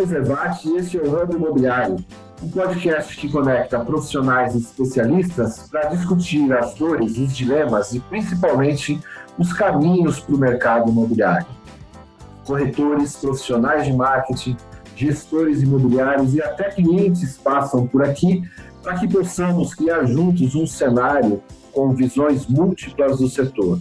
Denis Zevati e este é o Ramo Imobiliário, um podcast que conecta profissionais e especialistas para discutir as dores, os dilemas e principalmente os caminhos para o mercado imobiliário. Corretores, profissionais de marketing, gestores imobiliários e até clientes passam por aqui para que possamos criar juntos um cenário com visões múltiplas do setor.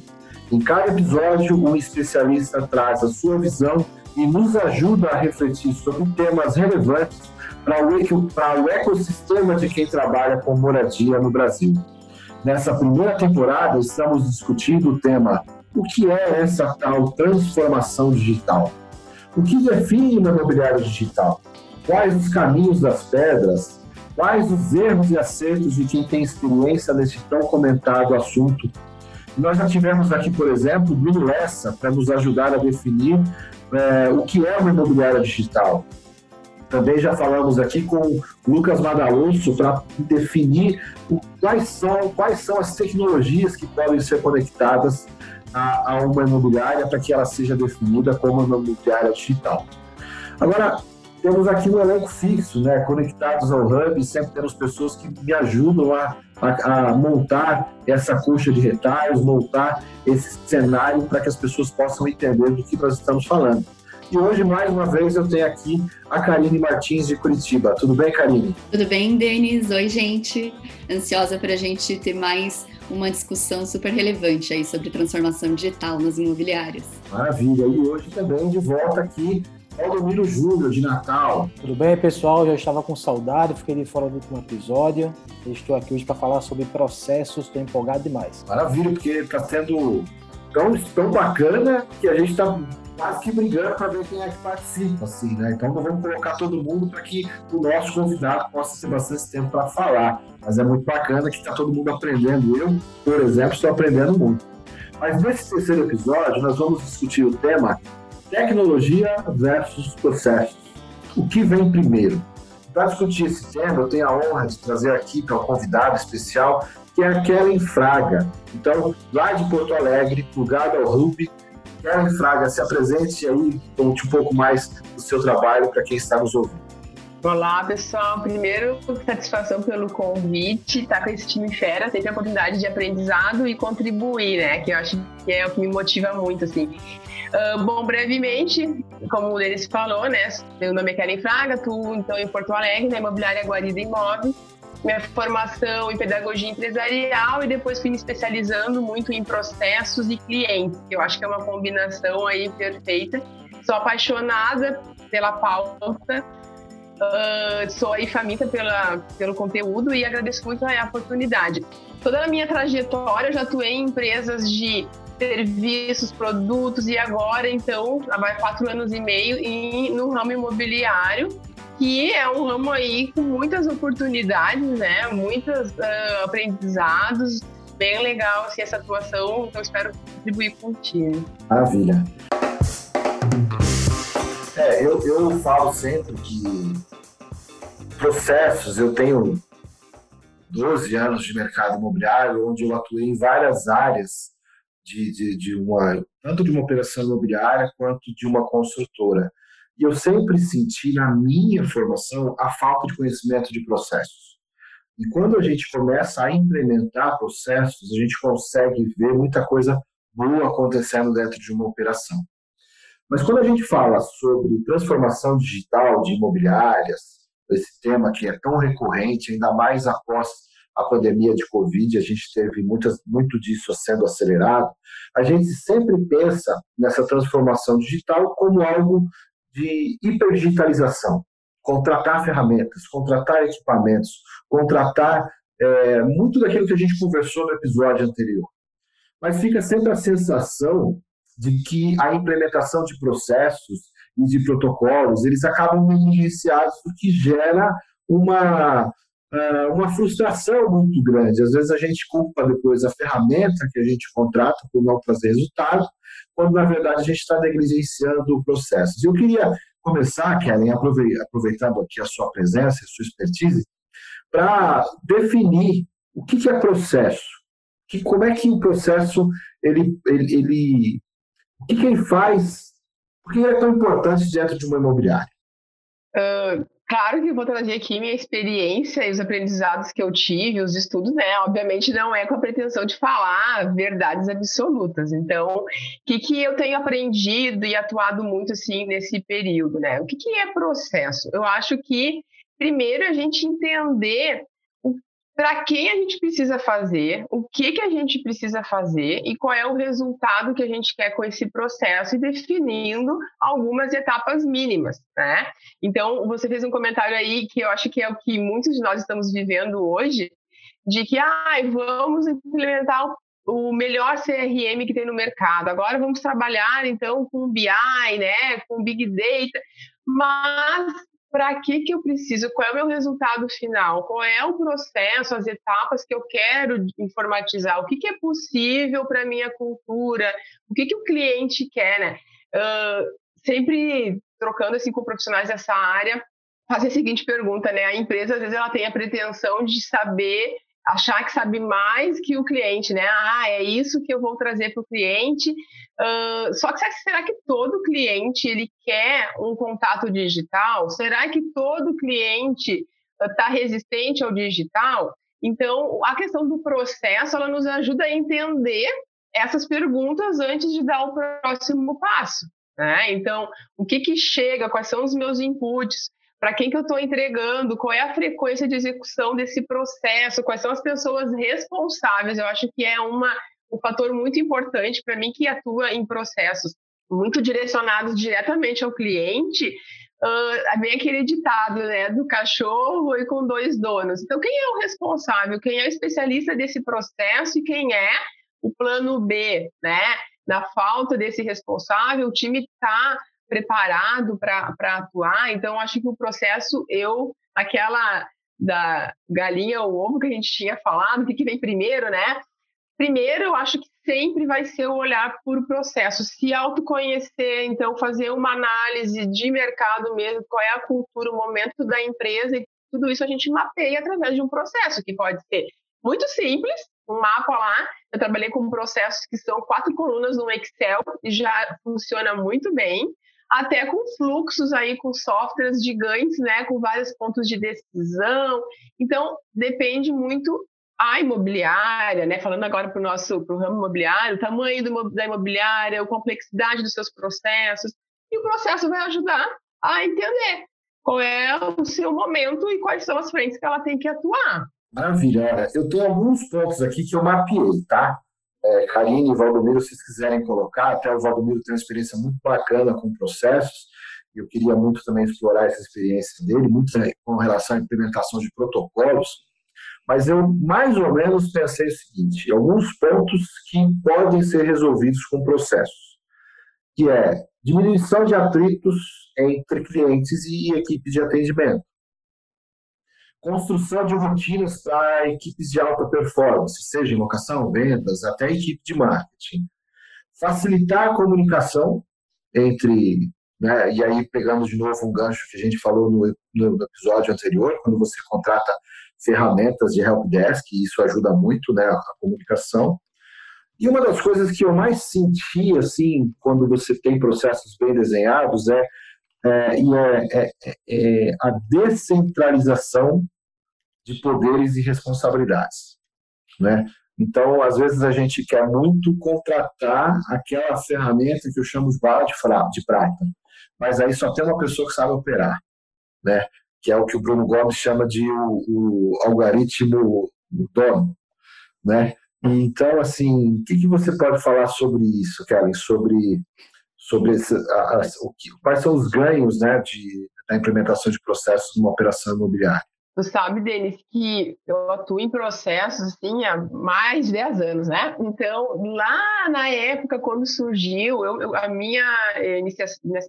Em cada episódio, um especialista traz a sua visão e nos ajuda a refletir sobre temas relevantes para o, ecossistema de quem trabalha com moradia no Brasil. Nessa primeira temporada, estamos discutindo o tema o que é essa tal transformação digital? O que define o imobiliário digital? Quais os caminhos das pedras? Quais os erros e acertos de quem tem experiência nesse tão comentado assunto nós já tivemos aqui, por exemplo, Bruno Lessa, para nos ajudar a definir é, o que é uma imobiliária digital. Também já falamos aqui com o Lucas Madaloso para definir o, quais, são, quais são as tecnologias que podem ser conectadas a, a uma imobiliária para que ela seja definida como uma imobiliária digital. Agora, temos aqui um elenco fixo, né, conectados ao Hub, sempre temos pessoas que me ajudam a, a, a montar essa coxa de retalhos, montar esse cenário para que as pessoas possam entender do que nós estamos falando. E hoje, mais uma vez, eu tenho aqui a Karine Martins de Curitiba. Tudo bem, Karine? Tudo bem, Denis? Oi, gente. Ansiosa para a gente ter mais uma discussão super relevante aí sobre transformação digital nas imobiliárias. Maravilha. E hoje também de volta aqui Valdomiro Júlio, de Natal. Tudo bem, pessoal? Já estava com saudade, fiquei de fora do último episódio. Estou aqui hoje para falar sobre processos, estou empolgado demais. Maravilha, porque está sendo tão, tão bacana que a gente está quase que brigando para ver quem é que participa, assim, né? Então nós vamos colocar todo mundo para que o nosso convidado possa ter bastante tempo para falar. Mas é muito bacana que está todo mundo aprendendo. Eu, por exemplo, estou aprendendo muito. Mas nesse terceiro episódio, nós vamos discutir o tema Tecnologia versus processos. O que vem primeiro? Para discutir esse tema, eu tenho a honra de trazer aqui para um convidado especial, que é a Kellen Fraga. Então, lá de Porto Alegre, lugar ao Ruby. Kellen Fraga, se apresente aí, conte um pouco mais do seu trabalho para quem está nos ouvindo. Olá, pessoal. Primeiro, satisfação pelo convite, estar tá com esse time fera, sempre a oportunidade de aprendizado e contribuir, né? Que eu acho que é o que me motiva muito, assim. Uh, bom, brevemente, como o Denis falou, né? Meu nome é Karen Fraga, tu então em Porto Alegre, na imobiliária Guarida Imóvel. Minha formação em pedagogia empresarial e depois fui me especializando muito em processos e clientes, eu acho que é uma combinação aí perfeita. Sou apaixonada pela pauta, uh, sou aí faminta pela, pelo conteúdo e agradeço muito a oportunidade. Toda a minha trajetória, eu já atuei em empresas de serviços, produtos e agora, então, vai quatro anos e meio em, no ramo imobiliário, que é um ramo aí com muitas oportunidades, né? Muitos uh, aprendizados, bem legal assim, essa atuação, então espero contribuir contigo. Maravilha. É, eu, eu falo sempre que processos, eu tenho 12 anos de mercado imobiliário, onde eu atuei em várias áreas de, de, de uma, tanto de uma operação imobiliária quanto de uma construtora. E eu sempre senti na minha formação a falta de conhecimento de processos. E quando a gente começa a implementar processos, a gente consegue ver muita coisa boa acontecendo dentro de uma operação. Mas quando a gente fala sobre transformação digital de imobiliárias, esse tema que é tão recorrente, ainda mais após a pandemia de Covid, a gente teve muitas, muito disso sendo acelerado, a gente sempre pensa nessa transformação digital como algo de hiperdigitalização. Contratar ferramentas, contratar equipamentos, contratar é, muito daquilo que a gente conversou no episódio anterior. Mas fica sempre a sensação de que a implementação de processos e de protocolos, eles acabam negligenciados, o que gera uma uma frustração muito grande. Às vezes a gente culpa depois a ferramenta que a gente contrata por não trazer resultado, quando na verdade a gente está negligenciando o processo. E eu queria começar, Kellen, aproveitando aqui a sua presença, a sua expertise, para definir o que, é processo, que, como é que o processo ele, ele, ele o que, que ele faz, por que é tão importante dentro de uma imobiliária? Uh, claro que eu vou trazer aqui minha experiência e os aprendizados que eu tive, os estudos, né? Obviamente não é com a pretensão de falar verdades absolutas. Então, o que, que eu tenho aprendido e atuado muito assim nesse período, né? O que, que é processo? Eu acho que primeiro a gente entender para quem a gente precisa fazer, o que, que a gente precisa fazer e qual é o resultado que a gente quer com esse processo e definindo algumas etapas mínimas, né? Então, você fez um comentário aí que eu acho que é o que muitos de nós estamos vivendo hoje, de que, ah, vamos implementar o melhor CRM que tem no mercado. Agora vamos trabalhar então com BI, né, com Big Data, mas para que, que eu preciso, qual é o meu resultado final, qual é o processo, as etapas que eu quero informatizar, o que, que é possível para a minha cultura, o que, que o cliente quer, né? Uh, sempre trocando assim com profissionais dessa área, fazer a seguinte pergunta, né? A empresa, às vezes, ela tem a pretensão de saber achar que sabe mais que o cliente, né? Ah, é isso que eu vou trazer para o cliente. Uh, só que será que todo cliente ele quer um contato digital? Será que todo cliente está resistente ao digital? Então, a questão do processo ela nos ajuda a entender essas perguntas antes de dar o próximo passo. Né? Então, o que, que chega? Quais são os meus inputs? Para quem que eu estou entregando, qual é a frequência de execução desse processo, quais são as pessoas responsáveis. Eu acho que é uma, um fator muito importante para mim que atua em processos muito direcionados diretamente ao cliente. Uh, vem aquele ditado né, do cachorro e com dois donos. Então, quem é o responsável? Quem é o especialista desse processo e quem é o plano B, né? Na falta desse responsável, o time está preparado para atuar. Então, acho que o processo, eu, aquela da galinha ou ovo que a gente tinha falado, o que, que vem primeiro, né? Primeiro, eu acho que sempre vai ser o olhar por processo, se autoconhecer, então fazer uma análise de mercado mesmo, qual é a cultura, o momento da empresa, e tudo isso a gente mapeia através de um processo, que pode ser muito simples, um mapa lá. Eu trabalhei com processos que são quatro colunas no Excel e já funciona muito bem até com fluxos aí, com softwares gigantes, né, com vários pontos de decisão. Então, depende muito a imobiliária, né, falando agora para o nosso pro ramo imobiliário, o tamanho do, da imobiliária, a complexidade dos seus processos, e o processo vai ajudar a entender qual é o seu momento e quais são as frentes que ela tem que atuar. Maravilha. Eu tenho alguns pontos aqui que eu mapeei, tá? É, Karine e Valdomiro, se quiserem colocar, até o Valdomiro tem uma experiência muito bacana com processos, eu queria muito também explorar essa experiência dele, muito com relação à implementação de protocolos, mas eu mais ou menos pensei o seguinte, alguns pontos que podem ser resolvidos com processos, que é diminuição de atritos entre clientes e equipes de atendimento, construção de rotinas para equipes de alta performance, seja em locação, vendas, até equipe de marketing. Facilitar a comunicação entre, né, e aí pegando de novo um gancho que a gente falou no, no episódio anterior, quando você contrata ferramentas de helpdesk, isso ajuda muito né, a comunicação. E uma das coisas que eu mais senti, assim, quando você tem processos bem desenhados, é é, e é, é, é, a descentralização de poderes e responsabilidades, né? Então, às vezes a gente quer muito contratar aquela ferramenta que eu chamo de bala de, de prata, mas aí só tem uma pessoa que sabe operar, né? Que é o que o Bruno Gomes chama de o, o algoritmo dono, né? Então, assim, o que, que você pode falar sobre isso, Kellen? Sobre sobre esse, o que, quais são os ganhos né, de, da implementação de processos numa operação imobiliária. Tu sabe, Denis, que eu atuo em processos assim, há mais de 10 anos, né? Então, lá na época, quando surgiu, eu, eu, a minha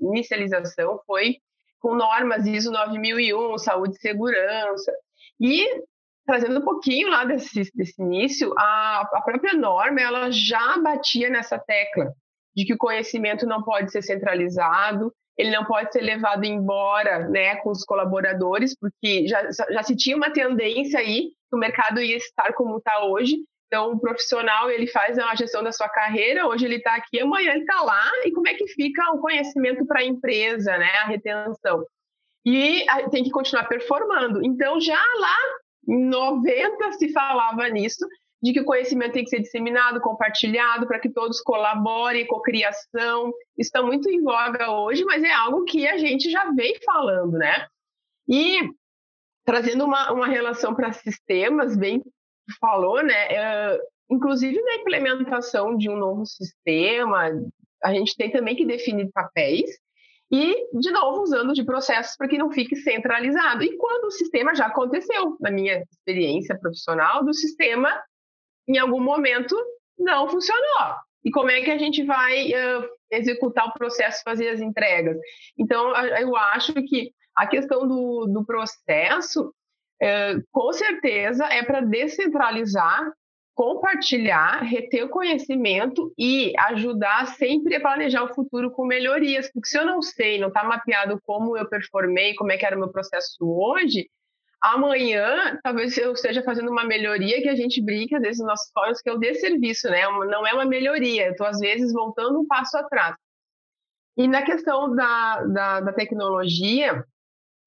inicialização foi com normas ISO 9001, saúde e segurança. E, trazendo um pouquinho lá desse, desse início, a, a própria norma, ela já batia nessa tecla de que o conhecimento não pode ser centralizado, ele não pode ser levado embora né, com os colaboradores, porque já, já se tinha uma tendência aí que o mercado ia estar como está hoje. Então, o profissional ele faz a gestão da sua carreira, hoje ele está aqui, amanhã ele está lá, e como é que fica o conhecimento para a empresa, né, a retenção? e tem que continuar performando. Então, já lá em 90 se falava nisso, de que o conhecimento tem que ser disseminado, compartilhado, para que todos colaborem com a criação. Está muito em voga hoje, mas é algo que a gente já vem falando, né? E trazendo uma, uma relação para sistemas, bem falou, né? É, inclusive na implementação de um novo sistema, a gente tem também que definir papéis e, de novo, usando de processos para que não fique centralizado. E quando o sistema já aconteceu, na minha experiência profissional, do sistema, em algum momento, não funcionou. E como é que a gente vai uh, executar o processo, fazer as entregas? Então, eu acho que a questão do, do processo, uh, com certeza, é para descentralizar compartilhar, reter conhecimento e ajudar sempre a planejar o futuro com melhorias. Porque se eu não sei, não está mapeado como eu performei, como é que era o meu processo hoje, amanhã talvez eu esteja fazendo uma melhoria que a gente brinca, às vezes, nos nossos fóruns, que é o desserviço, né? Não é uma melhoria, eu estou, às vezes, voltando um passo atrás. E na questão da, da, da tecnologia,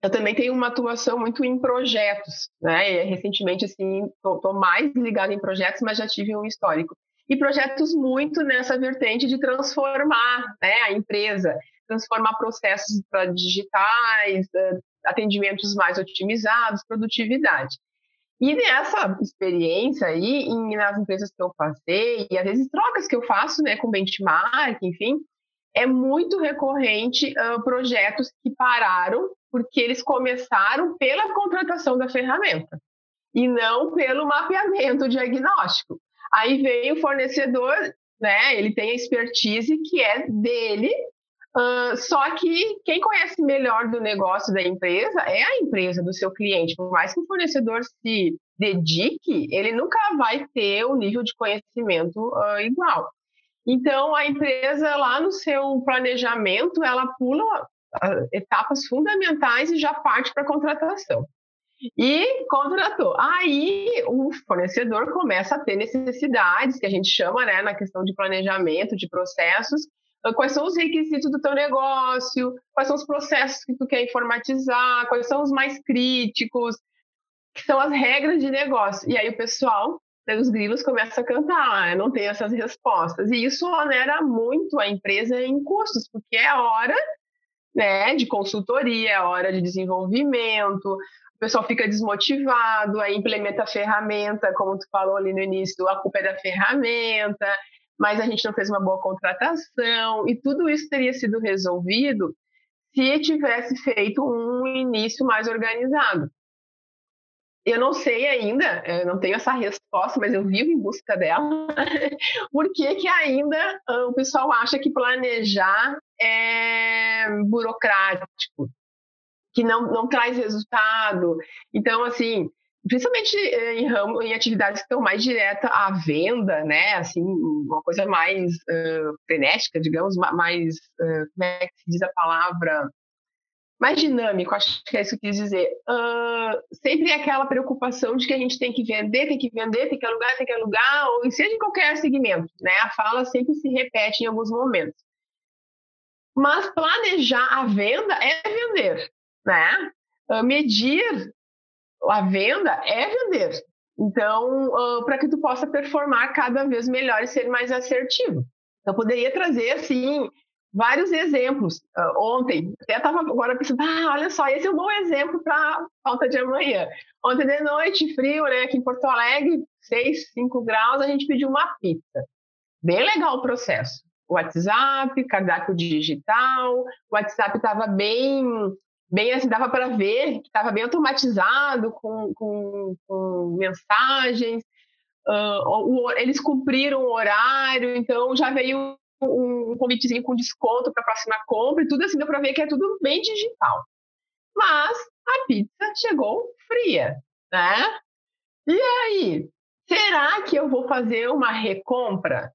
eu também tenho uma atuação muito em projetos, né? Recentemente, assim, estou mais ligada em projetos, mas já tive um histórico. E projetos muito nessa vertente de transformar né, a empresa, transformar processos para digitais, eh, atendimentos mais otimizados, produtividade. E nessa experiência aí, em, nas empresas que eu passei, e às vezes trocas que eu faço né, com benchmark, enfim, é muito recorrente uh, projetos que pararam porque eles começaram pela contratação da ferramenta e não pelo mapeamento diagnóstico. Aí vem o fornecedor, né? Ele tem a expertise que é dele, uh, só que quem conhece melhor do negócio da empresa é a empresa do seu cliente. Por mais que o fornecedor se dedique, ele nunca vai ter o nível de conhecimento uh, igual. Então, a empresa lá no seu planejamento, ela pula etapas fundamentais e já parte para a contratação. E contratou. Aí o fornecedor começa a ter necessidades, que a gente chama, né, na questão de planejamento, de processos, quais são os requisitos do teu negócio, quais são os processos que tu quer informatizar, quais são os mais críticos, que são as regras de negócio. E aí o pessoal, né, os grilos, começa a cantar, ah, não tem essas respostas. E isso onera muito a empresa em custos, porque é hora né, de consultoria, é hora de desenvolvimento, o pessoal fica desmotivado, aí implementa a ferramenta, como tu falou ali no início, a culpa é da ferramenta, mas a gente não fez uma boa contratação, e tudo isso teria sido resolvido se tivesse feito um início mais organizado. Eu não sei ainda, eu não tenho essa resposta, mas eu vivo em busca dela. Por que, que ainda ah, o pessoal acha que planejar é burocrático, que não, não traz resultado? Então, assim, principalmente eh, em ramo, em atividades que estão mais direta à venda, né? Assim, uma coisa mais uh, frenética, digamos, mais, uh, como é que se diz a palavra? mais dinâmico, acho que é isso que eu quis dizer. Uh, sempre é aquela preocupação de que a gente tem que vender, tem que vender, tem que alugar, tem que alugar, ou seja em qualquer segmento, né? A fala sempre se repete em alguns momentos. Mas planejar a venda é vender, né? Medir a venda é vender. Então, uh, para que tu possa performar cada vez melhor e ser mais assertivo. Eu poderia trazer, assim, vários exemplos. Uh, ontem, até estava agora pensando, ah, olha só, esse é um bom exemplo para falta de amanhã. Ontem de noite, frio, né, aqui em Porto Alegre, 6, 5 graus, a gente pediu uma pizza. Bem legal o processo. WhatsApp, cardápio digital, o WhatsApp estava bem, bem assim, dava para ver que estava bem automatizado, com, com, com mensagens. Uh, o, eles cumpriram o horário, então já veio um, convitezinho com desconto para a próxima compra e tudo assim, deu para ver que é tudo bem digital. Mas a pizza chegou fria, né? E aí, será que eu vou fazer uma recompra?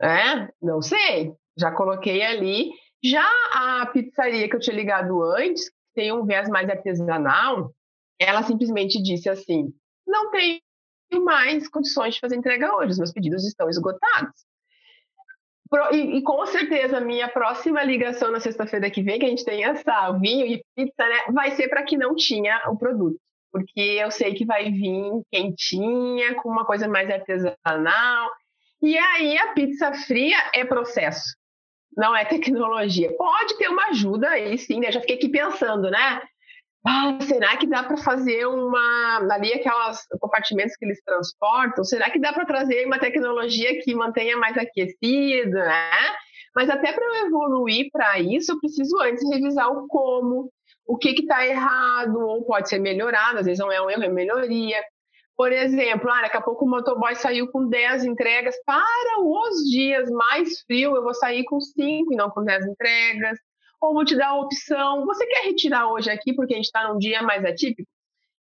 É, não sei, já coloquei ali. Já a pizzaria que eu tinha ligado antes, tem um viés mais artesanal, ela simplesmente disse assim: não tenho mais condições de fazer entrega hoje, os meus pedidos estão esgotados. e, e, com certeza, minha próxima ligação na sexta-feira que vem, que a gente tem essa vinho e pizza, né? Vai ser para que não tinha o produto. Porque eu sei que vai vir quentinha, com uma coisa mais artesanal. E aí a pizza fria é processo, não é tecnologia. Pode ter uma ajuda aí, sim, né? Já fiquei aqui pensando, né? ah, será que dá para fazer uma ali aquelas compartimentos que eles transportam? Será que dá para trazer uma tecnologia que mantenha mais aquecido, né? Mas até para eu evoluir para isso, eu preciso antes revisar o como, o que está errado, ou pode ser melhorado, às vezes não é um erro, é melhoria. Por exemplo, ah, daqui a pouco o motoboy saiu com 10 entregas. Para os dias mais frios, eu vou sair com 5 e não com 10 entregas ou vou te dar a opção, você quer retirar hoje aqui porque a gente está num dia mais atípico?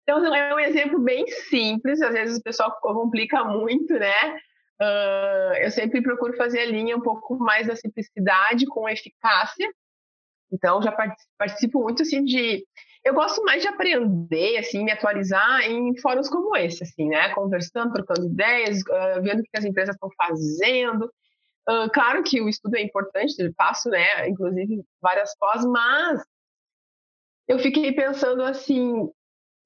Então, é um exemplo bem simples, às vezes o pessoal complica muito, né? Uh, eu sempre procuro fazer a linha um pouco mais da simplicidade com eficácia. Então, já participo muito, assim, de... Eu gosto mais de aprender, assim, me atualizar em fóruns como esse, assim, né? Conversando, trocando ideias, uh, vendo o que as empresas estão fazendo. Uh, claro que o estudo é importante, eu faço, né, inclusive várias pós, mas eu fiquei pensando assim,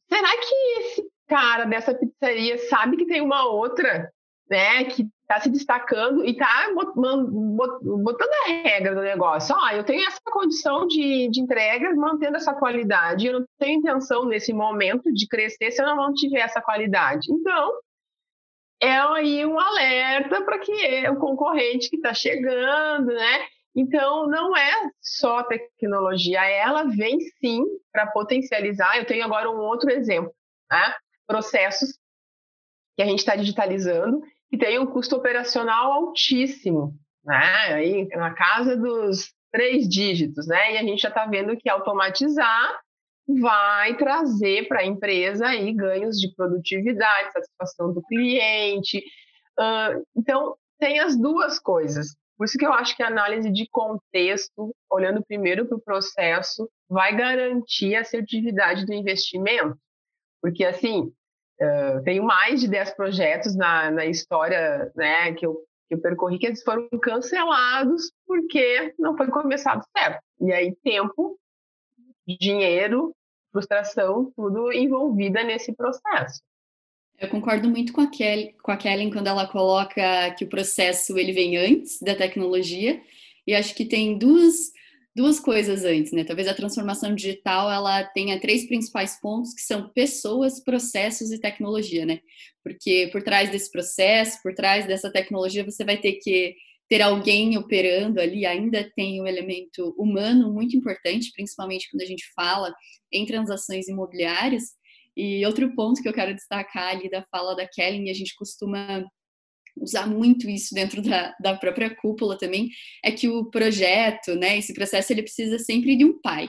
será que esse cara dessa pizzaria sabe que tem uma outra, né, que está se destacando e está botando a regra do negócio. Ó, oh, eu tenho essa condição de, de entrega, mantendo essa qualidade. Eu não tenho intenção nesse momento de crescer se eu não tiver essa qualidade. Então, é aí um alerta para que o concorrente que está chegando, né? Então, não é só tecnologia, ela vem sim para potencializar. Eu tenho agora um outro exemplo, né? processos que a gente está digitalizando que tem um custo operacional altíssimo, né? Aí na casa dos três dígitos, né? E a gente já está vendo que automatizar vai trazer para a empresa aí ganhos de produtividade, satisfação do cliente. Uh, então, tem as duas coisas. Por isso que eu acho que a análise de contexto, olhando primeiro para o processo, vai garantir a assertividade do investimento. Porque, assim, uh, tenho mais de 10 projetos na, na história né, que, eu, que eu percorri que eles foram cancelados porque não foi começado certo. E aí, tempo, dinheiro frustração, tudo envolvida nesse processo. Eu concordo muito com a, Kelly, com a Kellen quando ela coloca que o processo ele vem antes da tecnologia e acho que tem duas, duas coisas antes, né? Talvez a transformação digital ela tenha três principais pontos que são pessoas, processos e tecnologia, né? Porque por trás desse processo, por trás dessa tecnologia, você vai ter que ter alguém operando ali ainda tem um elemento humano muito importante, principalmente quando a gente fala em transações imobiliárias. E outro ponto que eu quero destacar ali da fala da Kellen, e a gente costuma usar muito isso dentro da, da própria cúpula também, é que o projeto, né, esse processo, ele precisa sempre de um pai.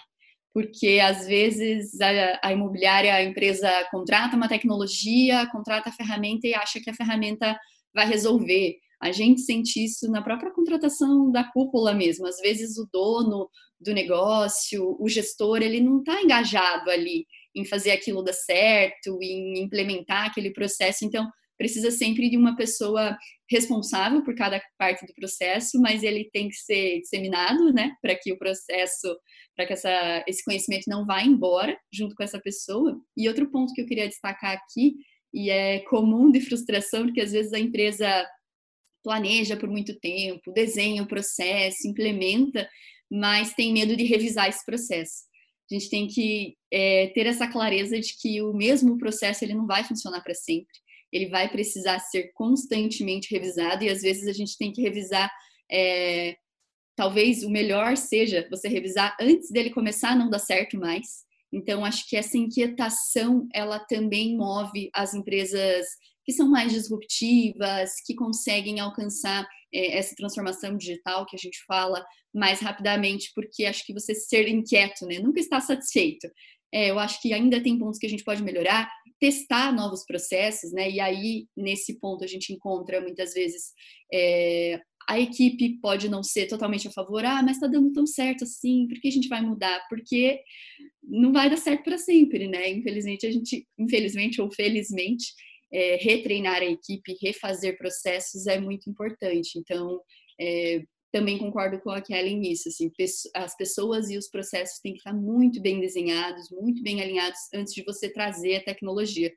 Porque às vezes a, a imobiliária, a empresa contrata uma tecnologia, contrata a ferramenta e acha que a ferramenta vai resolver a gente sente isso na própria contratação da cúpula mesmo. Às vezes o dono do negócio, o gestor, ele não está engajado ali em fazer aquilo dar certo, em implementar aquele processo. Então, precisa sempre de uma pessoa responsável por cada parte do processo, mas ele tem que ser disseminado, né, para que o processo, para que essa, esse conhecimento não vá embora junto com essa pessoa. E outro ponto que eu queria destacar aqui, e é comum de frustração, porque às vezes a empresa planeja por muito tempo, desenha o processo, implementa, mas tem medo de revisar esse processo. A gente tem que é, ter essa clareza de que o mesmo processo ele não vai funcionar para sempre. Ele vai precisar ser constantemente revisado e às vezes a gente tem que revisar. É, talvez o melhor seja você revisar antes dele começar a não dar certo mais. Então acho que essa inquietação ela também move as empresas que são mais disruptivas, que conseguem alcançar é, essa transformação digital que a gente fala mais rapidamente, porque acho que você ser inquieto, né? Nunca está satisfeito. É, eu acho que ainda tem pontos que a gente pode melhorar, testar novos processos, né? E aí, nesse ponto, a gente encontra muitas vezes é, a equipe pode não ser totalmente a favor, ah, mas está dando tão certo assim, por que a gente vai mudar? Porque não vai dar certo para sempre, né? Infelizmente, a gente, infelizmente ou felizmente, é, retreinar a equipe, refazer processos é muito importante. Então, é, também concordo com a Kelly nisso, assim, as pessoas e os processos têm que estar muito bem desenhados, muito bem alinhados antes de você trazer a tecnologia,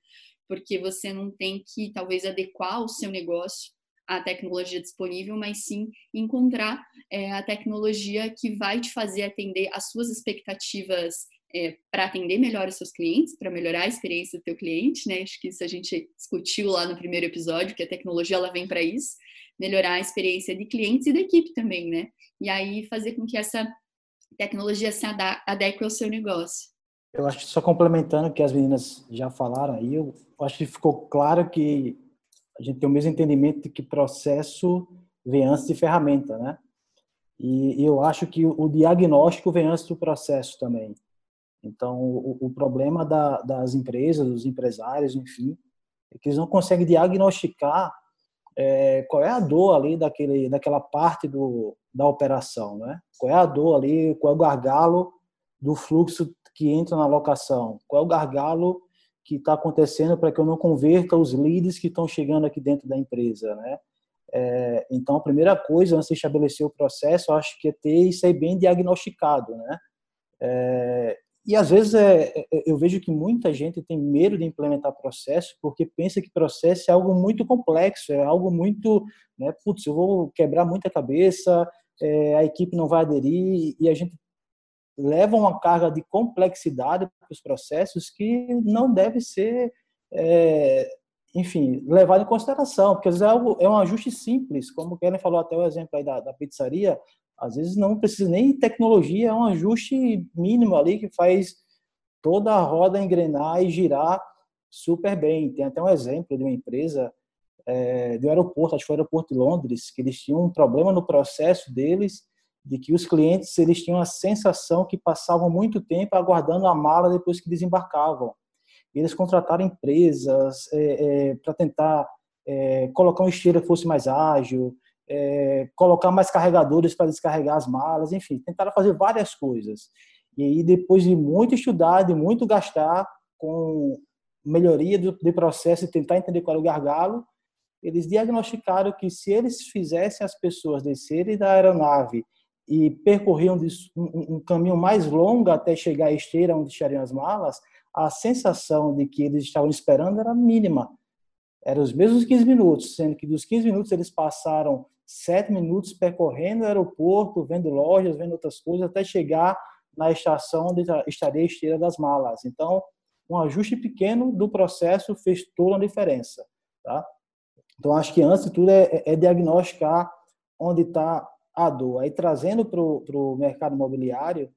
porque você não tem que talvez adequar o seu negócio à tecnologia disponível, mas sim encontrar é, a tecnologia que vai te fazer atender às suas expectativas é, para atender melhor os seus clientes, para melhorar a experiência do teu cliente, né? Acho que isso a gente discutiu lá no primeiro episódio, que a tecnologia ela vem para isso melhorar a experiência de clientes e da equipe também, né? E aí fazer com que essa tecnologia se adeque ao seu negócio. Eu acho que só complementando o que as meninas já falaram aí, eu acho que ficou claro que a gente tem o mesmo entendimento de que processo vem antes de ferramenta, né? E eu acho que o diagnóstico vem antes do processo também. Então, o, problema da, das empresas, dos empresários, enfim, é que eles não conseguem diagnosticar é, qual é a dor ali daquele, daquela parte do, da operação, né? Qual é a dor ali, qual é o gargalo do fluxo que entra na locação, qual é o gargalo que está acontecendo para que eu não converta os leads que estão chegando aqui dentro da empresa, né? É, então, a primeira coisa, antes de estabelecer o processo, acho que é ter isso aí bem diagnosticado, né? É, e às vezes é, é, eu vejo que muita gente tem medo de implementar processo porque pensa que processo é algo muito complexo, é algo muito, né, putz, eu vou quebrar muita cabeça, é, a equipe não vai aderir e a gente leva uma carga de complexidade para os processos que não deve ser, é, enfim, levado em consideração, porque às vezes é, algo, é um ajuste simples, como o Kellen falou até o exemplo aí da, da pizzaria, às vezes não precisa nem tecnologia, é um ajuste mínimo ali que faz toda a roda engrenar e girar super bem. Tem até um exemplo de uma empresa é, do aeroporto, acho que foi o aeroporto de Londres, que eles tinham um problema no processo deles de que os clientes eles tinham a sensação que passavam muito tempo aguardando a mala depois que desembarcavam. Eles contrataram empresas é, é, para tentar é, colocar um esteira que fosse mais ágil, é, colocar mais carregadores para descarregar as malas, enfim, tentaram fazer várias coisas. E aí, depois de muito estudar, de muito gastar com melhoria do, do processo e tentar entender qual era o gargalo, eles diagnosticaram que se eles fizessem as pessoas descerem da aeronave e percorriam um, um caminho mais longo até chegar à esteira onde estariam as malas, a sensação de que eles estavam esperando era mínima. Eram os mesmos 15 minutos, sendo que dos 15 minutos eles passaram sete minutos percorrendo o aeroporto, vendo lojas, vendo outras coisas, até chegar na estação onde estaria a esteira das malas. Então, um ajuste pequeno do processo fez toda a diferença. Tá? Então, acho que antes de tudo é, é, é diagnosticar onde está a dor. Aí, trazendo para o mercado imobiliário,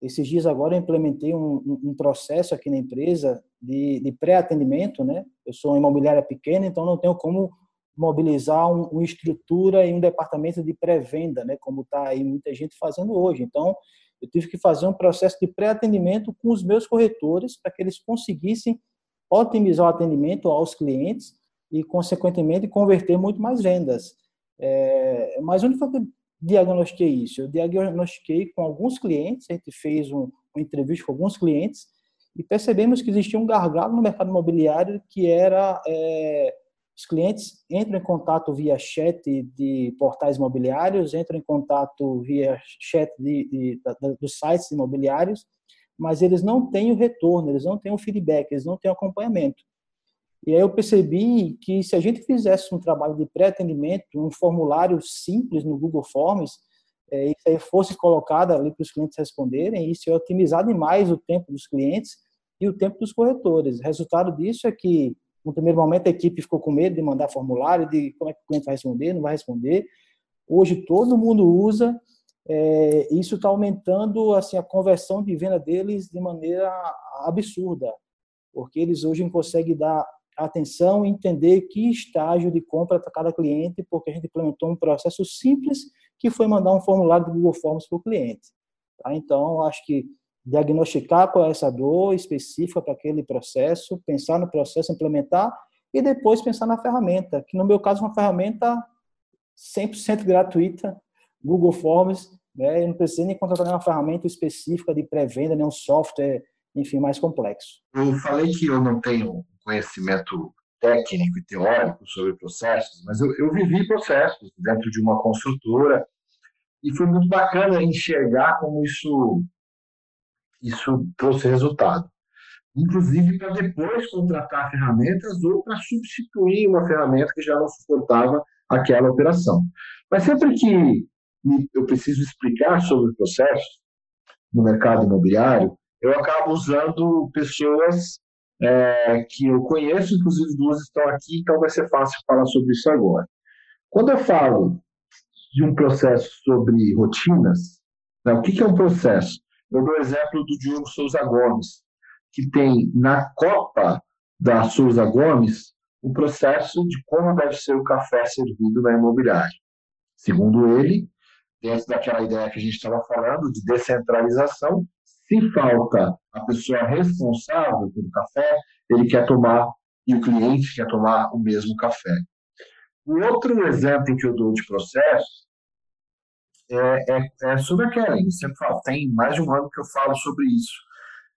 esses dias agora eu implementei um, um processo aqui na empresa de, de pré-atendimento, né? Eu sou uma imobiliária pequena, então não tenho como mobilizar um, uma estrutura e um departamento de pré-venda, né, como está aí muita gente fazendo hoje. Então, eu tive que fazer um processo de pré-atendimento com os meus corretores para que eles conseguissem otimizar o atendimento aos clientes e, consequentemente, converter muito mais vendas. É, mas onde foi que eu diagnostiquei isso? Eu diagnostiquei com alguns clientes, a gente fez um, uma entrevista com alguns clientes e percebemos que existia um gargalo no mercado imobiliário que era é, os clientes entram em contato via chat de portais imobiliários, entram em contato via chat de, de, de, dos sites imobiliários, mas eles não têm o retorno, eles não têm o feedback, eles não têm o acompanhamento. E aí eu percebi que se a gente fizesse um trabalho de pré-atendimento, um formulário simples no Google Forms, é, isso aí fosse colocado ali para os clientes responderem, isso ia otimizar demais o tempo dos clientes e o tempo dos corretores. O resultado disso é que no primeiro momento, a equipe ficou com medo de mandar formulário, de como é que o cliente vai responder, não vai responder. Hoje, todo mundo usa. É, isso está aumentando assim a conversão de venda deles de maneira absurda, porque eles hoje conseguem dar atenção e entender que estágio de compra para cada cliente, porque a gente implementou um processo simples que foi mandar um formulário do Google Forms para o cliente. Tá? Então, acho que diagnosticar qual é essa dor específica para aquele processo, pensar no processo, implementar e depois pensar na ferramenta, que no meu caso é uma ferramenta 100% gratuita, Google Forms, né? Eu não preciso nem contratar nenhuma ferramenta específica de pré-venda, nenhum software, enfim, mais complexo. Eu falei que eu não tenho conhecimento técnico e teórico sobre processos, mas eu, eu vivi processos dentro de uma construtora e foi muito bacana enxergar como isso, isso trouxe resultado. Inclusive para depois contratar ferramentas ou para substituir uma ferramenta que já não suportava aquela operação. Mas sempre que eu preciso explicar sobre o processo no mercado imobiliário, eu acabo usando pessoas é, que eu conheço, inclusive duas estão aqui, então vai ser fácil falar sobre isso agora. Quando eu falo de um processo sobre rotinas, né, o que, que é um processo? Eu dou o exemplo do Diogo Souza Gomes, que tem na copa da Souza Gomes o processo de como deve ser o café servido na imobiliária. Segundo ele, dentro daquela ideia que a gente estava falando de descentralização, se falta a pessoa responsável pelo café, ele quer tomar e o cliente quer tomar o mesmo café. O outro exemplo que eu dou de processo é, é, é sobre a Kellen. Eu sempre falo, tem mais de um ano que eu falo sobre isso.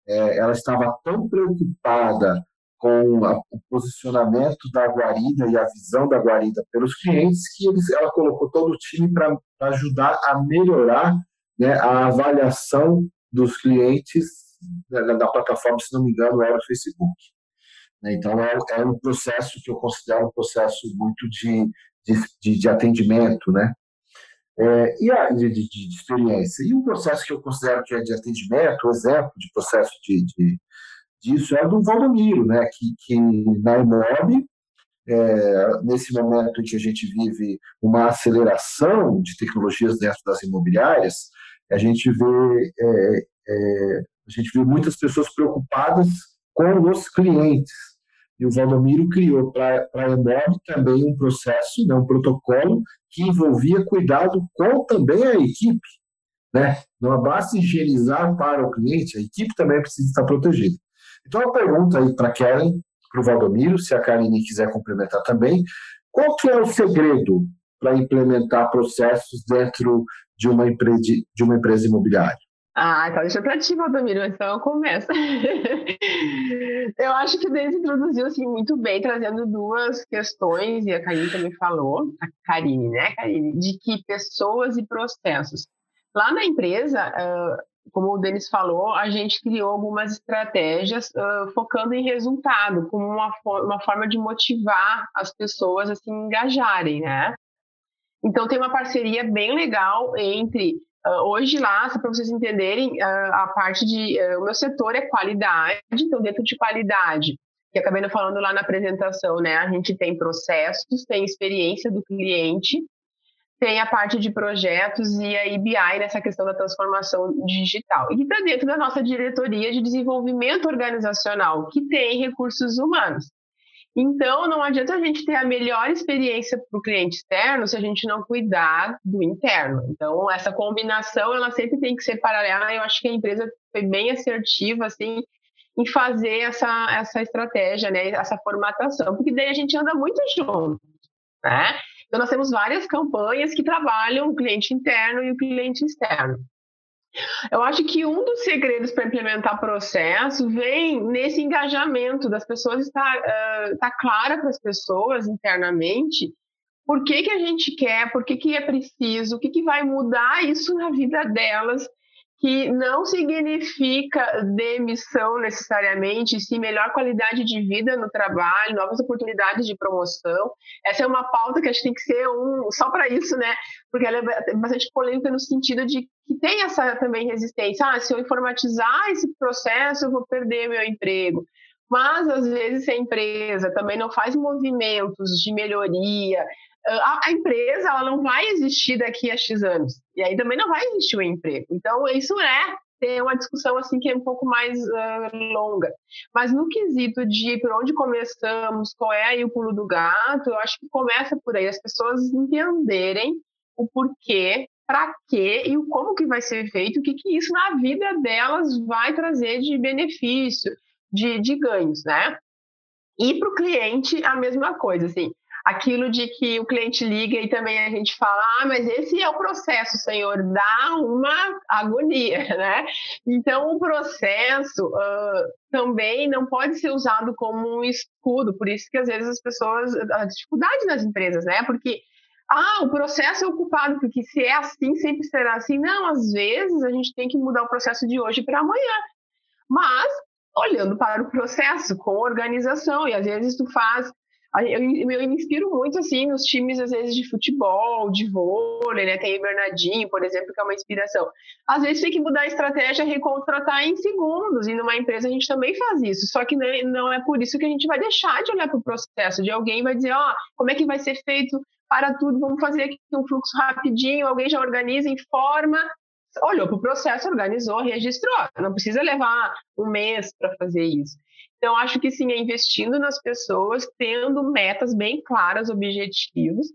É, ela estava tão preocupada com a, o posicionamento da guarida e a visão da guarida pelos clientes que eles, ela colocou todo o time para ajudar a melhorar né, a avaliação dos clientes da, da, plataforma, se não me engano, era o Facebook. Né. Então, é, é, um processo que eu considero um processo muito de, de, de atendimento, né? É, e a, de, de, de, experiência. E um processo que eu considero que é de atendimento, um exemplo de processo de, de disso é do Valdomiro, né? que, que na Imob, é, nesse momento em que a gente vive uma aceleração de tecnologias dentro das imobiliárias, a gente vê, é, é, a gente vê muitas pessoas preocupadas com os clientes. E o Valdomiro criou para a Imob também um processo, né, um protocolo que envolvia cuidado com também a equipe. Né? Não basta higienizar para o cliente, a equipe também precisa estar protegida. Então, eu pergunto aí para a Kellen, para o Valdomiro, se a Karine quiser complementar também, qual que é o segredo para implementar processos dentro de uma, empresa, de uma empresa imobiliária? Ah, então deixa para ti, Valdomiro, então eu começo. eu acho que o Denis introduziu assim, muito bem, trazendo duas questões, e a Karine também falou, a Karine, né, Karine, de que pessoas e processos. Lá na empresa, como o Denis falou, a gente criou algumas estratégias focando em resultado, como uma, uma forma de motivar as pessoas a se engajarem, né? Então tem uma parceria bem legal entre uh, hoje lá, para vocês entenderem, uh, a parte de o meu setor é qualidade, então dentro de qualidade, que acabei falando lá na apresentação, né? A gente tem processos, tem experiência do cliente tem a parte de projetos e a IBI nessa questão da transformação digital. E está dentro da nossa diretoria de desenvolvimento organizacional, que tem recursos humanos. Então, não adianta a gente ter a melhor experiência para o cliente externo se a gente não cuidar do interno. Então, essa combinação, ela sempre tem que ser paralela. Eu acho que a empresa foi bem assertiva, assim, em fazer essa, essa estratégia, né, essa formatação, porque daí a gente anda muito junto, né? Então, nós temos várias campanhas que trabalham o cliente interno e o cliente externo. Eu acho que um dos segredos para implementar processo vem nesse engajamento das pessoas estar uh, tá clara para as pessoas internamente por que, que a gente quer, por que, que é preciso, o que, que vai mudar isso na vida delas que não significa demissão necessariamente, sim melhor qualidade de vida no trabalho, novas oportunidades de promoção. Essa é uma pauta que acho que tem que ser um só para isso, né? Porque ela é bastante polêmica no sentido de que tem essa também resistência. Ah, se eu informatizar esse processo, eu vou perder meu emprego. Mas às vezes se a empresa também não faz movimentos de melhoria, a, a, empresa ela não vai existir daqui a X anos. E aí também não vai existir o emprego. Então, isso é ter uma discussão assim que é um pouco mais uh, longa. Mas no quesito de por onde começamos, qual é aí o pulo do gato, eu acho que começa por aí, as pessoas entenderem o porquê, para quê e o como que vai ser feito, o que, que isso na vida delas vai trazer de benefício, de, de ganhos, né? E para o cliente a mesma coisa, assim aquilo de que o cliente liga e também a gente fala, ah, mas esse é o processo, senhor, dá uma agonia, né? Então, o processo uh, também não pode ser usado como um escudo, por isso que às vezes as pessoas, a dificuldade nas empresas, né? Porque ah, o processo é ocupado, porque se é assim, sempre será assim. Não, às vezes a gente tem que mudar o processo de hoje para amanhã. Mas olhando para o processo, com organização, e às vezes tu faz eu, eu me inspiro muito, assim, nos times, às vezes, de futebol, de vôlei, né? Tem o Bernardinho, por exemplo, que é uma inspiração. Às vezes tem que mudar a estratégia, recontratar em segundos, e numa empresa a gente também faz isso. Só que não é por isso que a gente vai deixar de olhar para o processo, de alguém vai dizer, ó, oh, como é que vai ser feito para tudo, vamos fazer aqui um fluxo rapidinho, alguém já organiza, informa, olhou para o processo, organizou, registrou. Não precisa levar um mês para fazer isso. Então, acho que sim, é investindo nas pessoas, tendo metas bem claras, objetivos.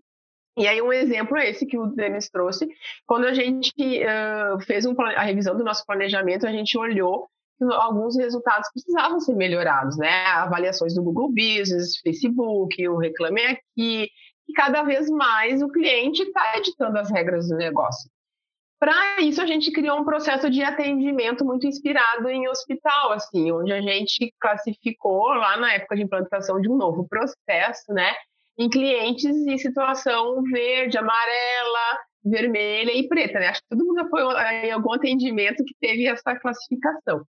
E aí, um exemplo é esse que o Denis trouxe. Quando a gente uh, fez um, a revisão do nosso planejamento, a gente olhou que alguns resultados precisavam ser melhorados, né? Avaliações do Google Business, Facebook, o Reclame Aqui, e cada vez mais o cliente está editando as regras do negócio. Para isso, a gente criou um processo de atendimento muito inspirado em hospital, assim, onde a gente classificou lá na época de implantação de um novo processo, né, em clientes em situação verde, amarela, vermelha e preta, né? Acho que todo mundo foi em algum atendimento que teve essa classificação.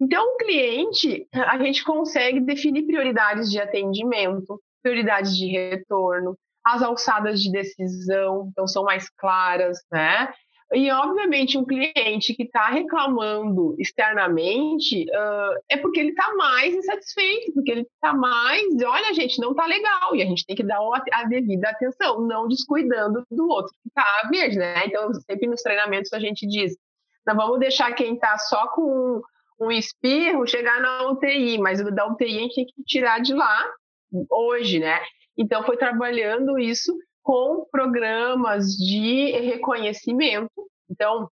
Então, o cliente, a gente consegue definir prioridades de atendimento, prioridades de retorno, as alçadas de decisão, então são mais claras, né? E, obviamente, um cliente que está reclamando externamente uh, é porque ele está mais insatisfeito, porque ele está mais, olha, gente, não está legal, e a gente tem que dar a devida atenção, não descuidando do outro que está verde, né? Então, sempre nos treinamentos a gente diz, não vamos deixar quem está só com um espirro chegar na UTI, mas da UTI a gente tem que tirar de lá hoje, né? Então, foi trabalhando isso com programas de reconhecimento. Então,